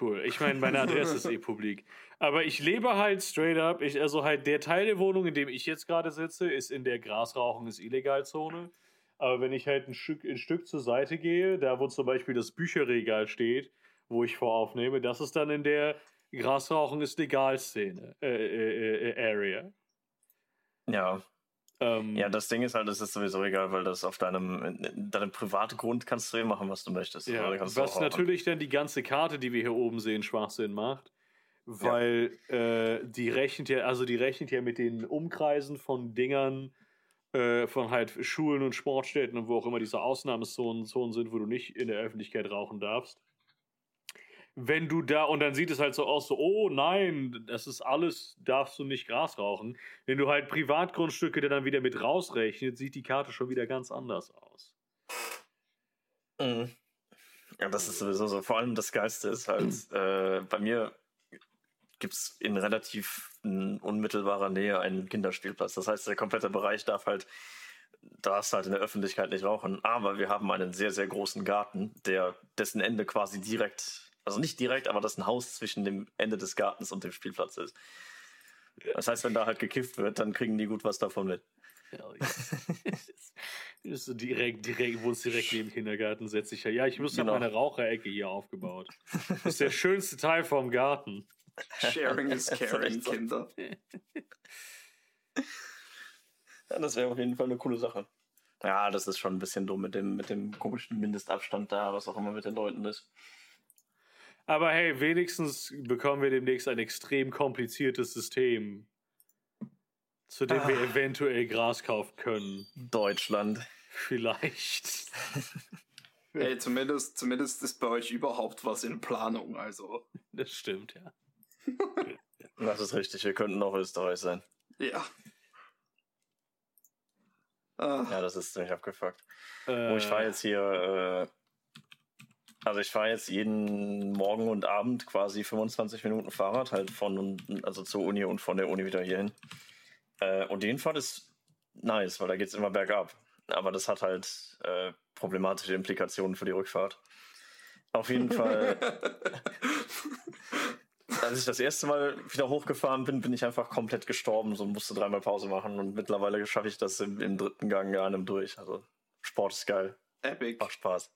Cool. Ich meine, meine Adresse ist eh publik. Aber ich lebe halt straight up. Ich, also halt der Teil der Wohnung, in dem ich jetzt gerade sitze, ist in der Grasrauchen ist Illegalzone. Aber wenn ich halt ein Stück, ein Stück zur Seite gehe, da wo zum Beispiel das Bücherregal steht, wo ich voraufnehme, das ist dann in der Grasrauchen ist Legal-Szene, äh, äh, äh, Area. Ja. Ähm, ja, das Ding ist halt, das ist sowieso egal, weil das auf deinem, deinem privaten Grund kannst du eh machen, was du möchtest. Ja, also was natürlich dann die ganze Karte, die wir hier oben sehen, Schwachsinn macht. Weil ja. äh, die rechnet ja, also die rechnet ja mit den Umkreisen von Dingern, äh, von halt Schulen und Sportstätten und wo auch immer diese Ausnahmezonen Zonen sind, wo du nicht in der Öffentlichkeit rauchen darfst wenn du da, und dann sieht es halt so aus, so, oh nein, das ist alles, darfst du nicht Gras rauchen. Wenn du halt Privatgrundstücke dann wieder mit rausrechnet, sieht die Karte schon wieder ganz anders aus. Mhm. Ja, das ist sowieso so. Vor allem das Geiste ist halt, äh, bei mir gibt es in relativ unmittelbarer Nähe einen Kinderspielplatz. Das heißt, der komplette Bereich darf halt, darfst halt in der Öffentlichkeit nicht rauchen. Aber wir haben einen sehr, sehr großen Garten, der dessen Ende quasi direkt also nicht direkt, aber das ein Haus zwischen dem Ende des Gartens und dem Spielplatz ist. Das heißt, wenn da halt gekifft wird, dann kriegen die gut was davon mit. Ja, ist so direkt, direkt, wohnst direkt neben dem Kindergarten, setze ich ja. Ja, ich muss genau. meine Raucherecke hier aufgebaut. Das ist der schönste Teil vom Garten. Sharing is caring, Kinder. Ja, das wäre auf jeden Fall eine coole Sache. Ja, das ist schon ein bisschen dumm mit dem, mit dem komischen Mindestabstand da, was auch immer mit den Leuten ist. Aber hey, wenigstens bekommen wir demnächst ein extrem kompliziertes System, zu dem ah. wir eventuell Gras kaufen können. Deutschland. Vielleicht. hey, zumindest, zumindest ist bei euch überhaupt was in Planung, also. Das stimmt, ja. das ist richtig, wir könnten auch Österreich sein. Ja. Ah. Ja, das ist ziemlich abgefuckt. Äh. Oh, ich fahre jetzt hier äh, also ich fahre jetzt jeden Morgen und Abend quasi 25 Minuten Fahrrad, halt von also zur Uni und von der Uni wieder hierhin. Äh, und die Hinfahrt ist nice, weil da geht es immer bergab. Aber das hat halt äh, problematische Implikationen für die Rückfahrt. Auf jeden Fall. als ich das erste Mal wieder hochgefahren bin, bin ich einfach komplett gestorben, so musste dreimal Pause machen und mittlerweile schaffe ich das im, im dritten Gang gar nicht durch. Also Sport ist geil. Epic. Macht Spaß.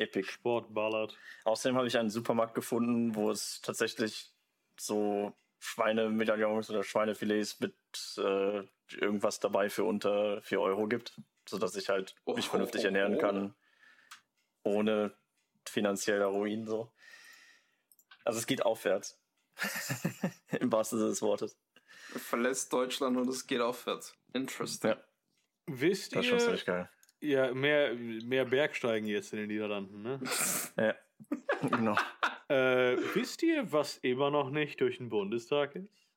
Epic. Sport ballert. Außerdem habe ich einen Supermarkt gefunden, wo es tatsächlich so Schweinemedaillons oder Schweinefilets mit äh, irgendwas dabei für unter 4 Euro gibt, sodass ich halt oh, mich vernünftig ernähren kann, ohne finanzieller Ruin so. Also es geht aufwärts. Im wahrsten Sinne des Wortes. Verlässt Deutschland und es geht aufwärts. Interesting. Ja. Wisst das ihr, Ja, mehr, mehr Bergsteigen jetzt in den Niederlanden, ne? ja, genau. Äh, wisst ihr, was immer noch nicht durch den Bundestag ist?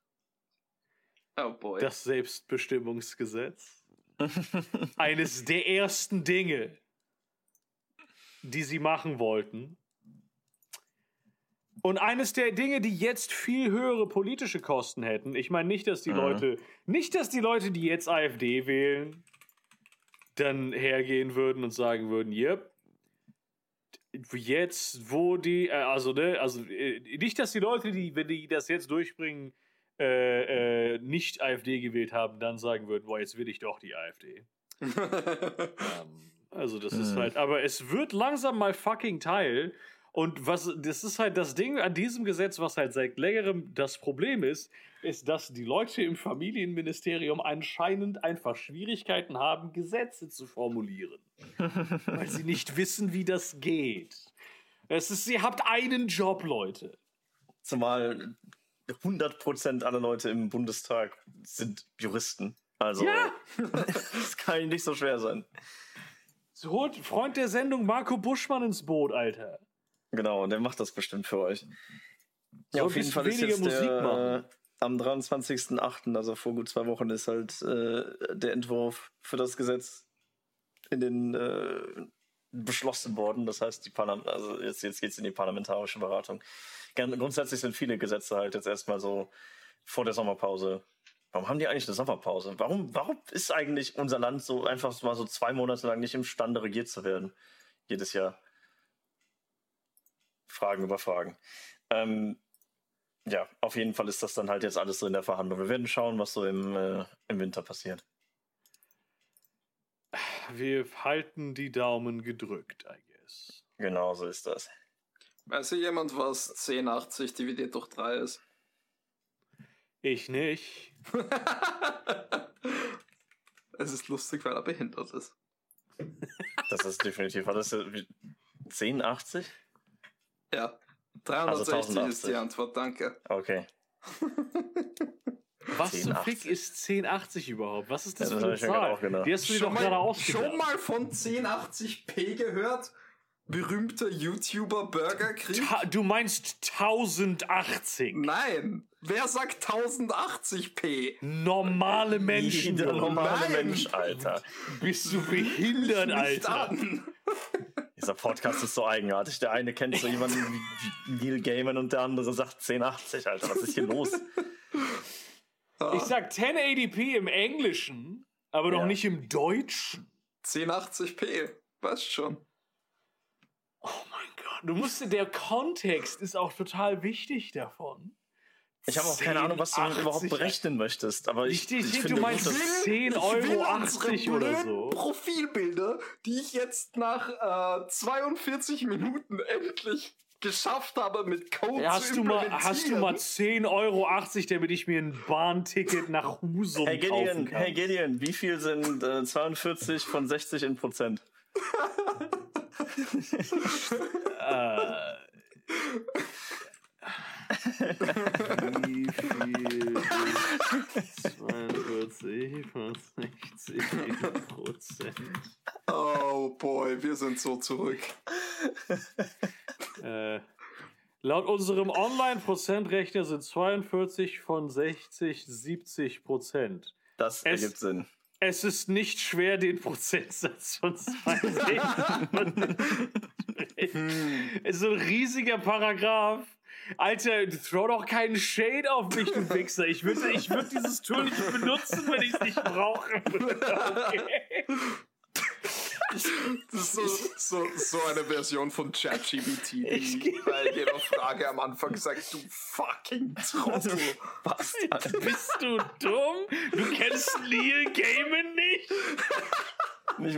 Oh boy. Das Selbstbestimmungsgesetz. Eines der ersten Dinge, die sie machen wollten. Und eines der Dinge, die jetzt viel höhere politische Kosten hätten. Ich meine nicht, dass die mhm. Leute, nicht, dass die Leute, die jetzt AfD wählen, dann hergehen würden und sagen würden, yep, jetzt, wo die, äh, also, ne, also äh, nicht, dass die Leute, die, wenn die das jetzt durchbringen, äh, äh, nicht AfD gewählt haben, dann sagen würden, boah, jetzt will ich doch die AfD. ähm, also das ist halt, aber es wird langsam mal fucking Teil. Und was, das ist halt das Ding an diesem Gesetz, was halt seit längerem das Problem ist, ist, dass die Leute im Familienministerium anscheinend einfach Schwierigkeiten haben, Gesetze zu formulieren. weil sie nicht wissen, wie das geht. Es ist, ihr habt einen Job, Leute. Zumal 100% aller Leute im Bundestag sind Juristen. Also, ja. das kann nicht so schwer sein. So holt Freund der Sendung Marco Buschmann ins Boot, Alter. Genau, der macht das bestimmt für euch. Ja, auf jeden Fall ist jetzt Musik der, machen am 23.08., also vor gut zwei Wochen, ist halt äh, der Entwurf für das Gesetz in den, äh, beschlossen worden. Das heißt, die Parlam also jetzt, jetzt geht es in die parlamentarische Beratung. Grundsätzlich sind viele Gesetze halt jetzt erstmal so vor der Sommerpause. Warum haben die eigentlich eine Sommerpause? Warum, warum ist eigentlich unser Land so einfach mal so zwei Monate lang nicht imstande, regiert zu werden? Jedes Jahr. Fragen über Fragen. Ähm, ja, auf jeden Fall ist das dann halt jetzt alles so in der Verhandlung. Wir werden schauen, was so im, äh, im Winter passiert. Wir halten die Daumen gedrückt, I guess. Genau so ist das. Weiß hier jemand, was 1080 dividiert durch 3 ist? Ich nicht. es ist lustig, weil er behindert ist. Das ist definitiv. War das 1080? Ja. 360 also ist die Antwort, danke. Okay. Was zum Fick ist 1080 überhaupt? Was ist das ja, für eine Zahl? Die hast du dir doch gerade ausgedacht. Schon mal von 1080p gehört? Berühmter YouTuber Burgerkrieg? Ta du meinst 1080? Nein. Wer sagt 1080p? Normale Menschen. Der normale Nein. Mensch, Alter. Bist du behindert, Alter? Dieser Podcast ist so eigenartig. Der eine kennt so jemanden wie Neil Gaiman und der andere sagt 1080, Alter. Was ist hier los? Ich sag 1080p im Englischen, aber doch ja. nicht im Deutschen. 1080p, weißt schon. Oh mein Gott, du musst, der Kontext ist auch total wichtig davon. Ich habe auch keine Ahnung, was du 80, überhaupt berechnen möchtest. Aber ich, ich, ich, ich finde, du meinst gut, 10 Euro 80 oder so. Profilbilder, die ich jetzt nach äh, 42 Minuten endlich geschafft habe, mit Code ja, hast zu du mal, Hast du mal 10,80 Euro, damit ich mir ein Bahnticket nach Husum hey Gideon, kaufen kann? Hey Gideon, wie viel sind äh, 42 von 60 in Prozent? äh, wie viel ist 42 von 60 in Prozent? Oh boy, wir sind so zurück. Äh, laut unserem Online-Prozentrechner sind 42 von 60 70 Prozent. Das es, ergibt Sinn. Es ist nicht schwer, den Prozentsatz von 62 Es ist ein riesiger Paragraph. Alter, throw doch keinen Shade auf mich, du Wichser. Ich würde ich würd dieses Tool nicht benutzen, wenn ich es nicht brauche. Okay. Das ist so, so, so eine Version von ChatGPT, die bei jeder Frage am Anfang sagt, du fucking Trottel. Was? Bist du dumm? Du kennst Neil Gaiman nicht? Mich,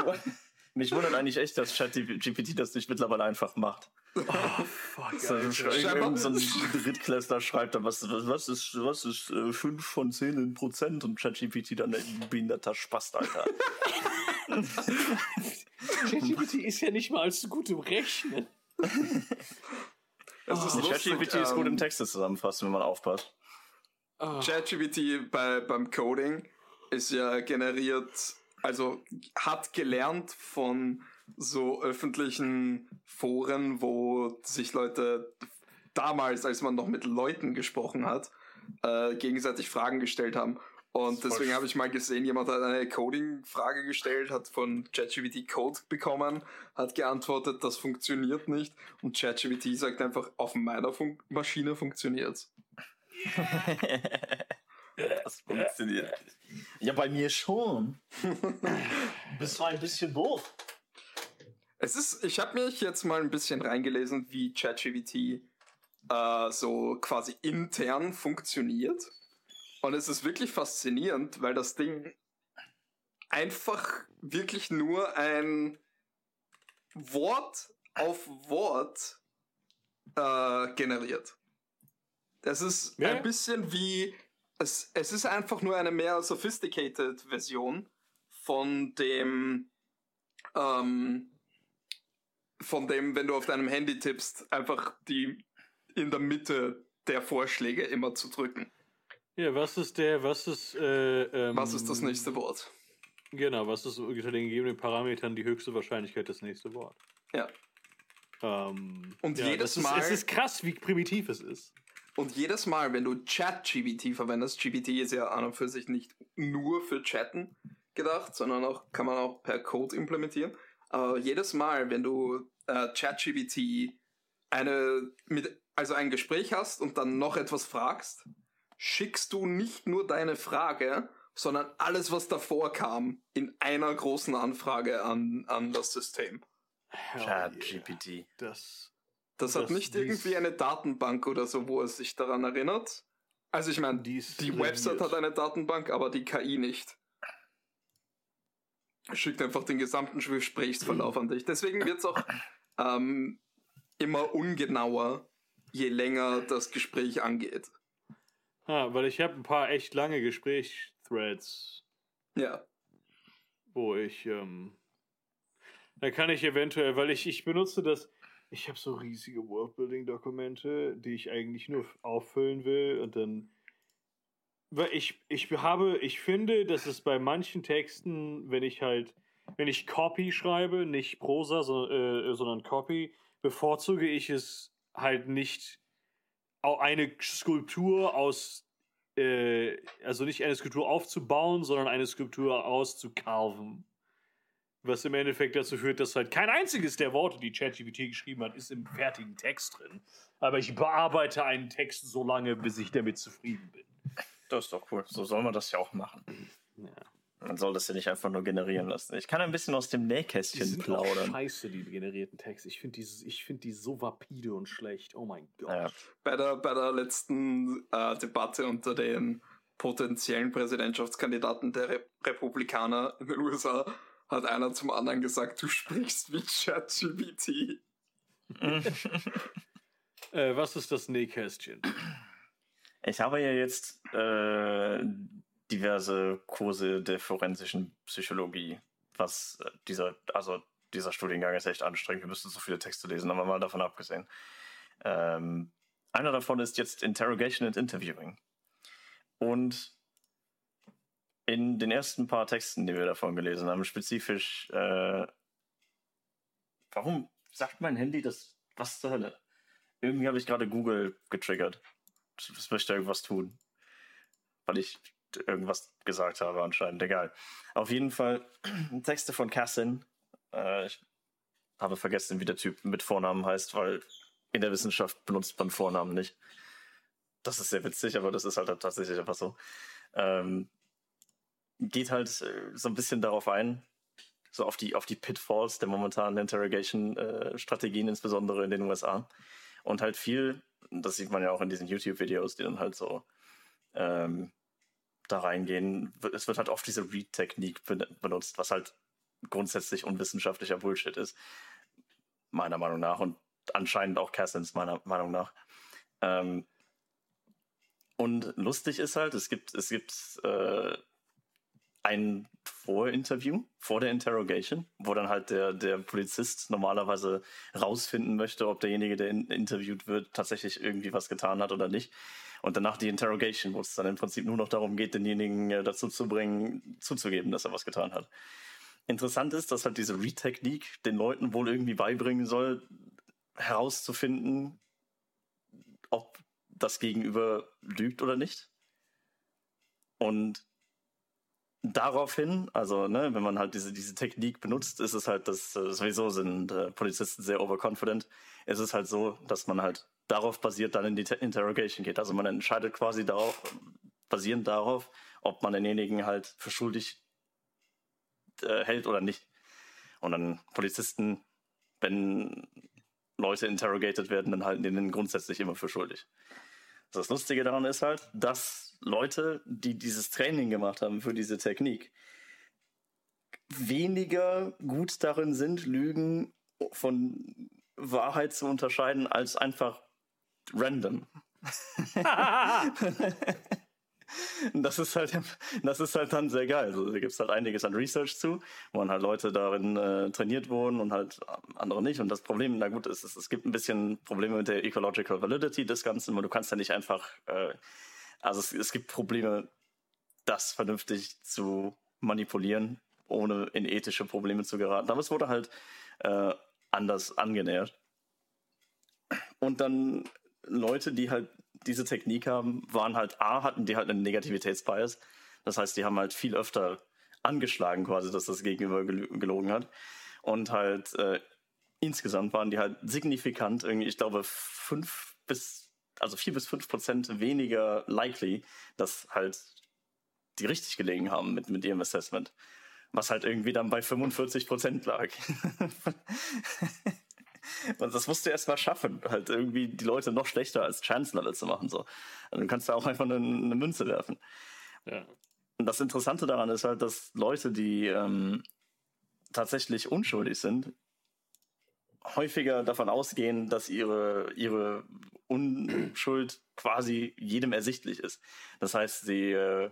mich wundert eigentlich echt, dass ChatGPT das nicht mittlerweile einfach macht. Oh, fuck. So, irgend so ein Drittklässler schreibt dann, was, was ist, was ist äh, 5 von 10 in Prozent und ChatGPT dann ein behinderter Spast, Alter. ChatGPT ist ja nicht mal allzu gut im Rechnen. ChatGPT ist gut im ähm, Texte zusammenfassen, wenn man aufpasst. Oh. ChatGPT bei, beim Coding ist ja generiert, also hat gelernt von so öffentlichen Foren, wo sich Leute damals, als man noch mit Leuten gesprochen hat, äh, gegenseitig Fragen gestellt haben. Und deswegen habe ich mal gesehen, jemand hat eine Coding-Frage gestellt, hat von ChatGPT Code bekommen, hat geantwortet, das funktioniert nicht. Und ChatGPT sagt einfach, auf meiner Fun Maschine funktioniert's. das funktioniert. Ja, bei mir schon. Bist du ein bisschen doof. Es ist, ich habe mich jetzt mal ein bisschen reingelesen, wie ChatGPT äh, so quasi intern funktioniert. Und es ist wirklich faszinierend, weil das Ding einfach wirklich nur ein Wort auf Wort äh, generiert. Es ist ja. ein bisschen wie, es, es ist einfach nur eine mehr sophisticated Version von dem, ähm, von dem, wenn du auf deinem Handy tippst, einfach die in der Mitte der Vorschläge immer zu drücken. Ja, was ist der, was ist, äh, ähm, Was ist das nächste Wort? Genau, was ist unter den gegebenen Parametern die höchste Wahrscheinlichkeit das nächste Wort? Ja. Ähm, und ja, jedes Mal. Ist, es ist krass, wie primitiv es ist. Und jedes Mal, wenn du Chat-GBT verwendest, GBT ist ja an und für sich nicht nur für Chatten gedacht, sondern auch kann man auch per Code implementieren. Aber jedes Mal, wenn du äh, ChatGPT eine mit also ein Gespräch hast und dann noch etwas fragst, schickst du nicht nur deine Frage, sondern alles, was davor kam, in einer großen Anfrage an, an das System. ChatGPT. Das, Das hat nicht irgendwie eine Datenbank oder so, wo es sich daran erinnert. Also ich meine, dies die Website hat eine Datenbank, aber die KI nicht. Schickt einfach den gesamten Gesprächsverlauf an dich. Deswegen wird es auch ähm, immer ungenauer, je länger das Gespräch angeht. Ah, weil ich habe ein paar echt lange Gesprächsthreads, Ja. wo ich, ähm, da kann ich eventuell, weil ich, ich benutze das, ich habe so riesige Worldbuilding-Dokumente, die ich eigentlich nur auffüllen will und dann, weil ich, ich habe, ich finde, dass es bei manchen Texten, wenn ich halt, wenn ich Copy schreibe, nicht Prosa, sondern, äh, sondern Copy, bevorzuge ich es halt nicht eine Skulptur aus, äh, also nicht eine Skulptur aufzubauen, sondern eine Skulptur auszukarven. Was im Endeffekt dazu führt, dass halt kein einziges der Worte, die ChatGPT geschrieben hat, ist im fertigen Text drin. Aber ich bearbeite einen Text so lange, bis ich damit zufrieden bin. Das ist doch cool. So soll man das ja auch machen. Ja. Man soll das ja nicht einfach nur generieren lassen. Ich kann ein bisschen aus dem Die Nähkästchen auch plaudern. scheiße, die generierten Texte. Ich finde die, ich find die so vapide und schlecht. Oh mein Gott. Ja. Bei der, bei der letzten äh, Debatte unter den potenziellen Präsidentschaftskandidaten der Re Republikaner in den USA hat einer zum anderen gesagt, du sprichst wie ChatGPT. Äh, was ist das Nähkästchen? Ich habe ja jetzt äh, diverse Kurse der forensischen Psychologie, was äh, dieser, also dieser Studiengang ist echt anstrengend. Wir müssen so viele Texte lesen, aber mal davon abgesehen. Ähm, einer davon ist jetzt Interrogation and Interviewing. Und in den ersten paar Texten, die wir davon gelesen haben, spezifisch, äh, warum sagt mein Handy das? Was zur Hölle? Irgendwie habe ich gerade Google getriggert. Es möchte irgendwas tun. Weil ich irgendwas gesagt habe, anscheinend. Egal. Auf jeden Fall Texte von Cassin. Äh, ich habe vergessen, wie der Typ mit Vornamen heißt, weil in der Wissenschaft benutzt man Vornamen nicht. Das ist sehr witzig, aber das ist halt tatsächlich einfach so. Ähm, geht halt äh, so ein bisschen darauf ein, so auf die, auf die Pitfalls der momentanen Interrogation-Strategien, insbesondere in den USA. Und halt viel, das sieht man ja auch in diesen YouTube-Videos, die dann halt so ähm, da reingehen. Es wird halt oft diese Read-Technik ben- benutzt, was halt grundsätzlich unwissenschaftlicher Bullshit ist. Meiner Meinung nach und anscheinend auch Cassins meiner Meinung nach. Ähm, und lustig ist halt, es gibt, es gibt äh, ein Vorinterview, vor der Interrogation, wo dann halt der, der Polizist normalerweise rausfinden möchte, ob derjenige, der in, interviewt wird, tatsächlich irgendwie was getan hat oder nicht. Und danach die Interrogation, wo es dann im Prinzip nur noch darum geht, denjenigen äh, dazu zu bringen, zuzugeben, dass er was getan hat. Interessant ist, dass halt diese Read-Technik den Leuten wohl irgendwie beibringen soll, herauszufinden, ob das Gegenüber lügt oder nicht. Und daraufhin, also ne, wenn man halt diese, diese Technik benutzt, ist es halt, dass äh, sowieso sind äh, Polizisten sehr overconfident. Es ist halt so, dass man halt darauf basiert dann in die Te Interrogation geht. Also man entscheidet quasi darauf, basierend darauf, ob man denjenigen halt für schuldig äh, hält oder nicht. Und dann Polizisten, wenn Leute interrogated werden, dann halten die den grundsätzlich immer für schuldig. Das Lustige daran ist halt, dass Leute, die dieses Training gemacht haben für diese Technik, weniger gut darin sind, Lügen von Wahrheit zu unterscheiden, als einfach random. das ist halt, das ist halt dann sehr geil. Also, da gibt es halt einiges an Research zu, wo dann halt Leute darin äh, trainiert wurden und halt andere nicht. Und das Problem, na gut, ist, es, es gibt ein bisschen Probleme mit der Ecological Validity des Ganzen, weil du kannst ja nicht einfach, äh, also es, es gibt Probleme, das vernünftig zu manipulieren, ohne in ethische Probleme zu geraten. Aber es wurde halt äh, anders angenähert. Und dann Leute, die halt diese Technik haben, waren halt A, hatten die halt einen Negativitätsbias. Das heißt, die haben halt viel öfter angeschlagen quasi, dass das Gegenüber gel gelogen hat. Und halt äh, insgesamt waren die halt signifikant, irgendwie, ich glaube, fünf bis, also vier bis fünf Prozent weniger likely, dass halt die richtig gelegen haben mit, mit ihrem Assessment. Was halt irgendwie dann bei 45 Prozent lag. Und das musst du erst mal schaffen, halt irgendwie die Leute noch schlechter als Chancellor zu machen. So. Also du kannst da auch einfach eine, eine Münze werfen. Ja. Und das Interessante daran ist halt, dass Leute, die ähm, tatsächlich unschuldig sind, häufiger davon ausgehen, dass ihre, ihre Unschuld quasi jedem ersichtlich ist. Das heißt, sie äh,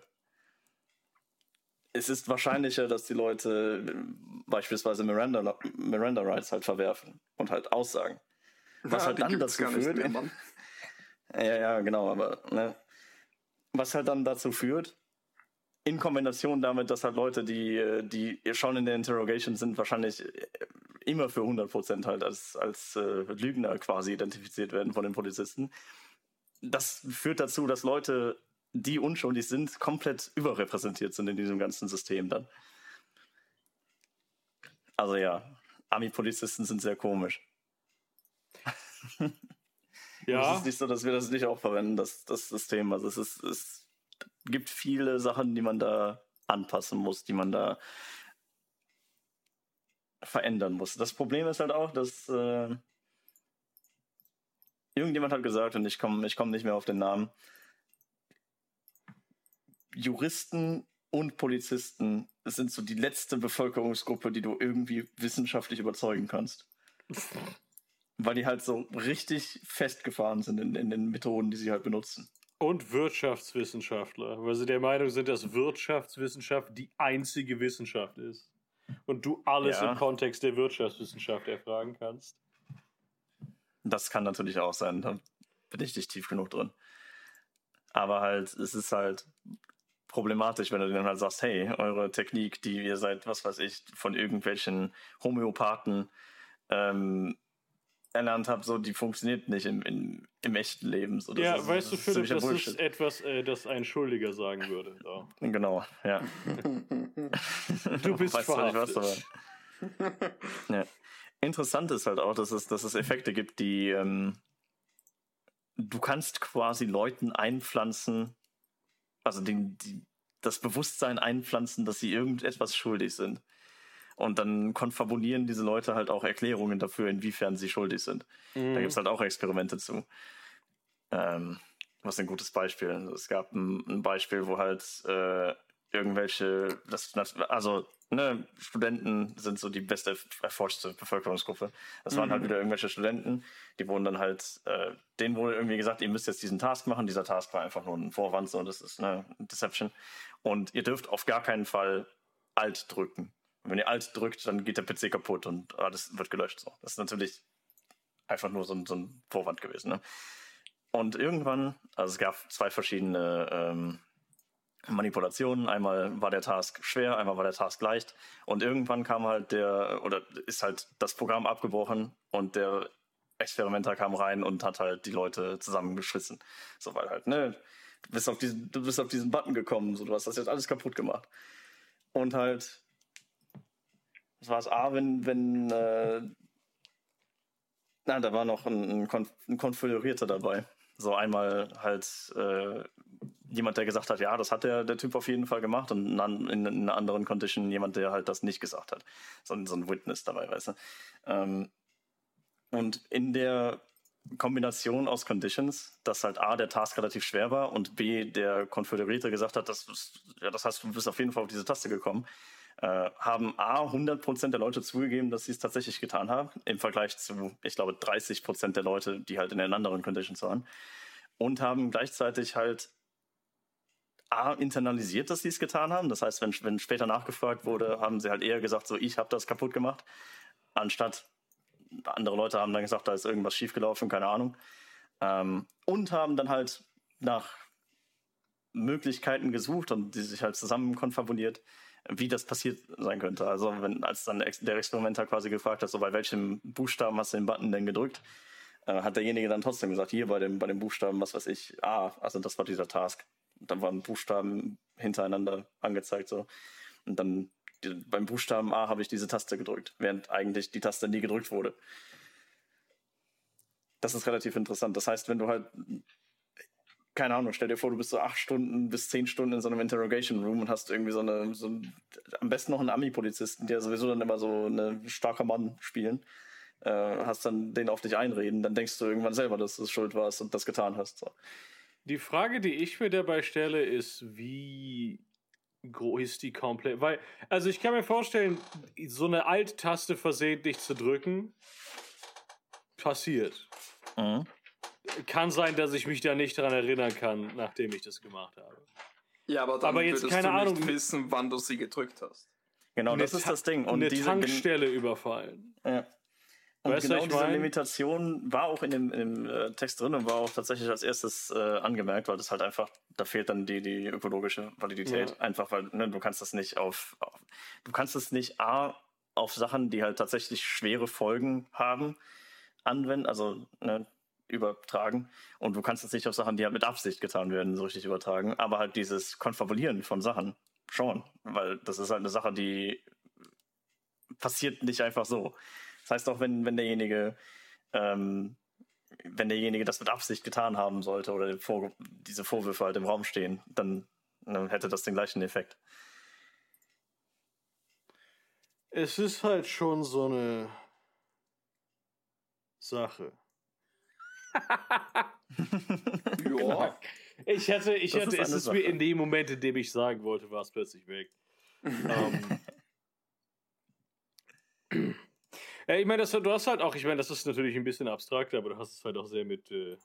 es ist wahrscheinlicher, dass die Leute äh, beispielsweise Miranda, Miranda Rights halt verwerfen und halt aussagen. Was ja, halt dann dazu führt. Mehr, ja, ja, genau, aber ne, was halt dann dazu führt, in Kombination damit, dass halt Leute, die, äh, die schon in der Interrogation sind, wahrscheinlich äh, immer für 100% halt als, als äh, Lügner quasi identifiziert werden von den Polizisten. Das führt dazu, dass Leute die unschuldig sind, komplett überrepräsentiert sind in diesem ganzen System dann. Also ja, Army-Polizisten sind sehr komisch. ja. Es ist nicht so, dass wir das nicht auch verwenden, das, das System. Also es, ist, es gibt viele Sachen, die man da anpassen muss, die man da verändern muss. Das Problem ist halt auch, dass äh, irgendjemand hat gesagt, und ich komme ich komm nicht mehr auf den Namen, Juristen und Polizisten sind so die letzte Bevölkerungsgruppe, die du irgendwie wissenschaftlich überzeugen kannst. Weil die halt so richtig festgefahren sind in, in den Methoden, die sie halt benutzen. Und Wirtschaftswissenschaftler, weil sie der Meinung sind, dass Wirtschaftswissenschaft die einzige Wissenschaft ist. Und du alles ja. im Kontext der Wirtschaftswissenschaft erfragen kannst. Das kann natürlich auch sein, da bin ich nicht tief genug drin. Aber halt, es ist halt, problematisch, wenn du dann halt sagst, hey, eure Technik, die ihr seit, was weiß ich, von irgendwelchen Homöopathen ähm, erlernt habt, so, die funktioniert nicht im, im, im echten Leben. So, ja, ist, weißt du, Philipp, das Bullshit. ist etwas, äh, das ein Schuldiger sagen würde. So. Genau, ja. du bist weißt verhaftet. Nicht, was, ja. Interessant ist halt auch, dass es, dass es Effekte gibt, die ähm, du kannst quasi Leuten einpflanzen, also den, die, das Bewusstsein einpflanzen, dass sie irgendetwas schuldig sind. Und dann konfabunieren diese Leute halt auch Erklärungen dafür, inwiefern sie schuldig sind. Mhm. Da gibt es halt auch Experimente zu. Ähm, was ein gutes Beispiel? Es gab ein, ein Beispiel, wo halt äh, irgendwelche, das, also ne, Studenten sind so die beste erforschte Bevölkerungsgruppe. Das waren halt mhm. halt wieder irgendwelche Studenten, die wurden dann halt, äh, denen wurde irgendwie gesagt, ihr müsst jetzt diesen Task machen. Dieser Task war einfach nur ein Vorwand, so das ist eine Deception. Und ihr dürft auf gar keinen Fall Alt drücken. Und wenn ihr Alt drückt, dann geht der PC kaputt und alles wird gelöscht. So. Das ist natürlich einfach nur so ein, so ein Vorwand gewesen. Ne? Und irgendwann, also es gab zwei verschiedene ähm, Manipulationen. Einmal war der Task schwer, einmal war der Task leicht. Und irgendwann kam halt der, oder ist halt das Programm abgebrochen und der Experimenter kam rein und hat halt die Leute zusammengeschissen. So, weil halt, ne, du bist auf diesen, du bist auf diesen Button gekommen, so, du hast das jetzt alles kaputt gemacht. Und halt, das war es A, wenn, wenn, äh, na, da war noch ein, ein, Konf ein Konfigurierter dabei. So einmal halt äh, jemand, der gesagt hat, ja, das hat der, der Typ auf jeden Fall gemacht und in, in einer anderen Condition jemand, der halt das nicht gesagt hat. So, so ein Witness dabei, weißt du. Ähm, und in der Kombination aus Conditions, dass halt A, der Task relativ schwer war und B, der Konföderierte gesagt hat, das, ja, das heißt, du bist auf jeden Fall auf diese Taste gekommen, äh, haben A, 100% der Leute zugegeben, dass sie es tatsächlich getan haben, im Vergleich zu, ich glaube, 30% der Leute, die halt in den anderen Conditions waren. Und haben gleichzeitig halt A, internalisiert, dass sie es getan haben. Das heißt, wenn, wenn später nachgefragt wurde, haben sie halt eher gesagt, so, ich habe das kaputt gemacht, anstatt andere Leute haben dann gesagt, da ist irgendwas schiefgelaufen, keine Ahnung. Ähm, und haben dann halt nach Möglichkeiten gesucht und die sich halt zusammen konfabuniert, wie das passiert sein könnte. Also wenn als dann der Experimenter quasi gefragt hat, so bei welchem Buchstaben hast du den Button denn gedrückt, äh, hat derjenige dann trotzdem gesagt, hier bei dem, bei dem Buchstaben, was weiß ich, ah, also das war dieser Task. Und dann waren Buchstaben hintereinander angezeigt so. Und dann beim Buchstaben A habe ich diese Taste gedrückt, während eigentlich die Taste nie gedrückt wurde. Das ist relativ interessant. Das heißt, wenn du halt, keine Ahnung, stell dir vor, du bist so acht Stunden bis zehn Stunden in so einem Interrogation Room und hast irgendwie so eine, so am besten noch einen Ami-Polizisten, der sowieso dann immer so eine starke Mann spielen, äh, hast dann den auf dich einreden, dann denkst du irgendwann selber, dass du schuld warst und das getan hast. So. Die Frage, die ich mir dabei stelle, ist, wie groß ist die komplett? Weil, also ich kann mir vorstellen, so eine Alt-Taste versehentlich zu drücken, passiert. Mhm. Kann sein, dass ich mich da nicht daran erinnern kann, nachdem ich das gemacht habe. Ja, aber dann aber jetzt keine du Ahnung, nicht wissen, wann du sie gedrückt hast. Genau, das ist das Ding. Und eine diese Tankstelle überfallen. Ja. Und weißt genau diese mein? Limitation war auch in dem, in dem äh, Text drin und war auch tatsächlich als erstes äh, angemerkt, weil das halt einfach, da fehlt dann die, die ökologische Validität. Ja. Einfach weil ne, du kannst das nicht auf, auf, du kannst es nicht A auf Sachen, die halt tatsächlich schwere Folgen haben, anwenden, also ne, übertragen. Und du kannst es nicht auf Sachen, die halt mit Absicht getan werden, so richtig übertragen. Aber halt dieses Konfabulieren von Sachen schon, weil das ist halt eine Sache, die passiert nicht einfach so. Das heißt auch, wenn, wenn derjenige, ähm, wenn derjenige das mit Absicht getan haben sollte oder Vor diese Vorwürfe halt im Raum stehen, dann, dann hätte das den gleichen Effekt. Es ist halt schon so eine Sache. ja. Ich hatte, ich das hatte, ist es ist mir in dem Moment, in dem ich sagen wollte, war es plötzlich weg. ähm. Ja, ich meine, du hast halt auch, ich meine, das ist natürlich ein bisschen abstrakter, aber du hast es halt auch sehr mit äh,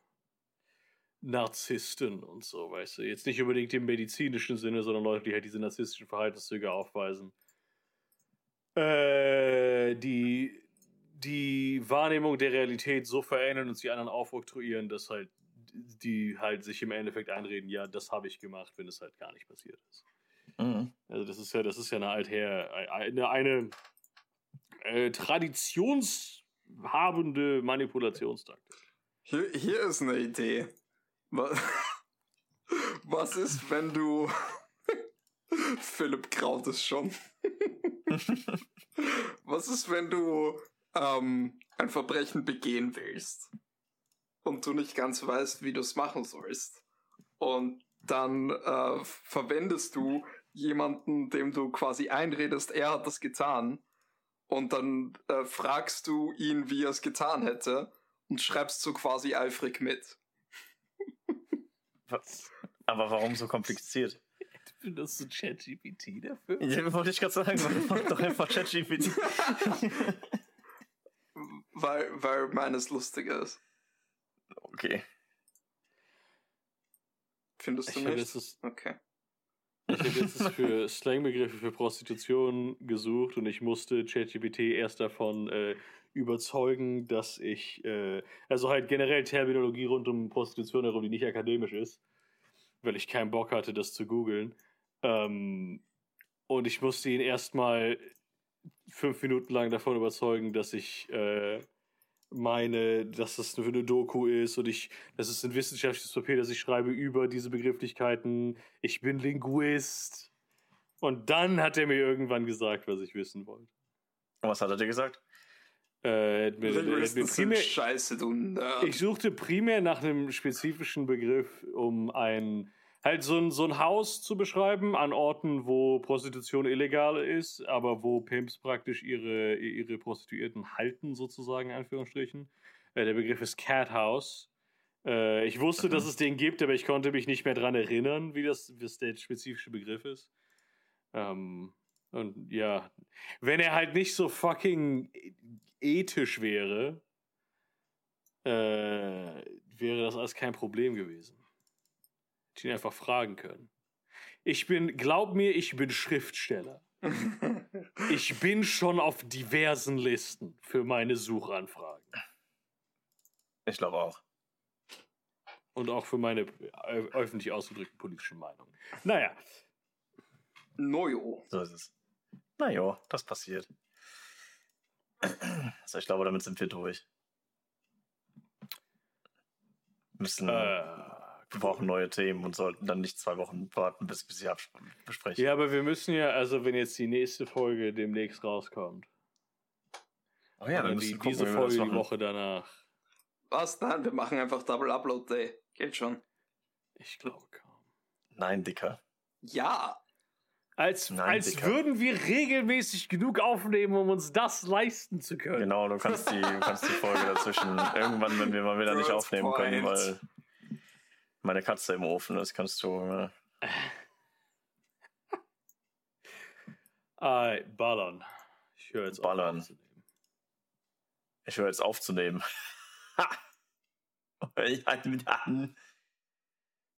Narzissten und so, weißt du. Jetzt nicht unbedingt im medizinischen Sinne, sondern Leute, die halt diese narzisstischen Verhaltenszüge aufweisen. Äh, die die Wahrnehmung der Realität so verändern und sie anderen aufoktroyieren, dass halt die halt sich im Endeffekt einreden, ja, das habe ich gemacht, wenn es halt gar nicht passiert ist. Mhm. Also das ist ja, das ist ja eine alther, eine, eine äh, traditionshabende Manipulationstaktik. Hier, hier ist eine Idee. Was, was ist, wenn du Philipp Kraut ist schon. was ist, wenn du ähm, ein Verbrechen begehen willst und du nicht ganz weißt, wie du es machen sollst? Und dann äh, verwendest du jemanden, dem du quasi einredest, er hat das getan und dann äh, fragst du ihn, wie er es getan hätte und schreibst so quasi eifrig mit. Was? Aber warum so kompliziert? Benutzt du ChatGPT dafür? Ja, wollte ich gerade sagen, mach doch einfach ChatGPT. weil, weil meines lustig ist. Okay. Findest du ich nicht? Finde, okay. Ich habe jetzt für Slangbegriffe für Prostitution gesucht und ich musste ChatGPT erst davon äh, überzeugen, dass ich, äh, also halt generell Terminologie rund um Prostitution herum, die nicht akademisch ist, weil ich keinen Bock hatte, das zu googeln. Ähm, und ich musste ihn erstmal fünf Minuten lang davon überzeugen, dass ich äh, meine, dass das für eine Doku ist und ich, das ist ein wissenschaftliches Papier, das ich schreibe über diese Begrifflichkeiten. Ich bin Linguist. Und dann hat er mir irgendwann gesagt, was ich wissen wollte. Und was hat er dir gesagt? Äh, mir, mir primär, Scheiße, du Nerd. Ich suchte primär nach einem spezifischen Begriff, um ein halt so ein, so ein Haus zu beschreiben an Orten, wo Prostitution illegal ist, aber wo Pimps praktisch ihre, ihre Prostituierten halten, sozusagen, in Anführungsstrichen. Äh, der Begriff ist Cat House. Äh, ich wusste, dass es den gibt, aber ich konnte mich nicht mehr daran erinnern, wie das, was der spezifische Begriff ist. Ähm, und ja, wenn er halt nicht so fucking ethisch wäre, äh, wäre das alles kein Problem gewesen die ihn einfach fragen können. Ich bin, glaub mir, ich bin Schriftsteller. ich bin schon auf diversen Listen für meine Suchanfragen. Ich glaube auch. Und auch für meine öffentlich ausgedrückten politischen Meinungen. Naja. Nojo. So ist es. Naja, das passiert. Also ich glaube, damit sind wir durch. Müssen. Äh wir brauchen neue Themen und sollten dann nicht zwei Wochen warten, bis wir sie besprechen. Ja, aber wir müssen ja, also wenn jetzt die nächste Folge demnächst rauskommt. Oh ja, dann die, gucken, diese Folge das die. Woche danach. Was? Nein, wir machen einfach Double Upload Day. Geht schon. Ich glaube kaum. Nein, Dicker. Ja. Als, Nein, als Dicker. würden wir regelmäßig genug aufnehmen, um uns das leisten zu können. Genau, du kannst die, du kannst die Folge dazwischen irgendwann, wenn wir mal wieder nicht Good aufnehmen können, point. weil meine Katze im Ofen ist, kannst du. Äh, Äh, ballern. Ich höre jetzt Ballern. auf aufzunehmen. ich höre jetzt aufzunehmen. Ha! Ja,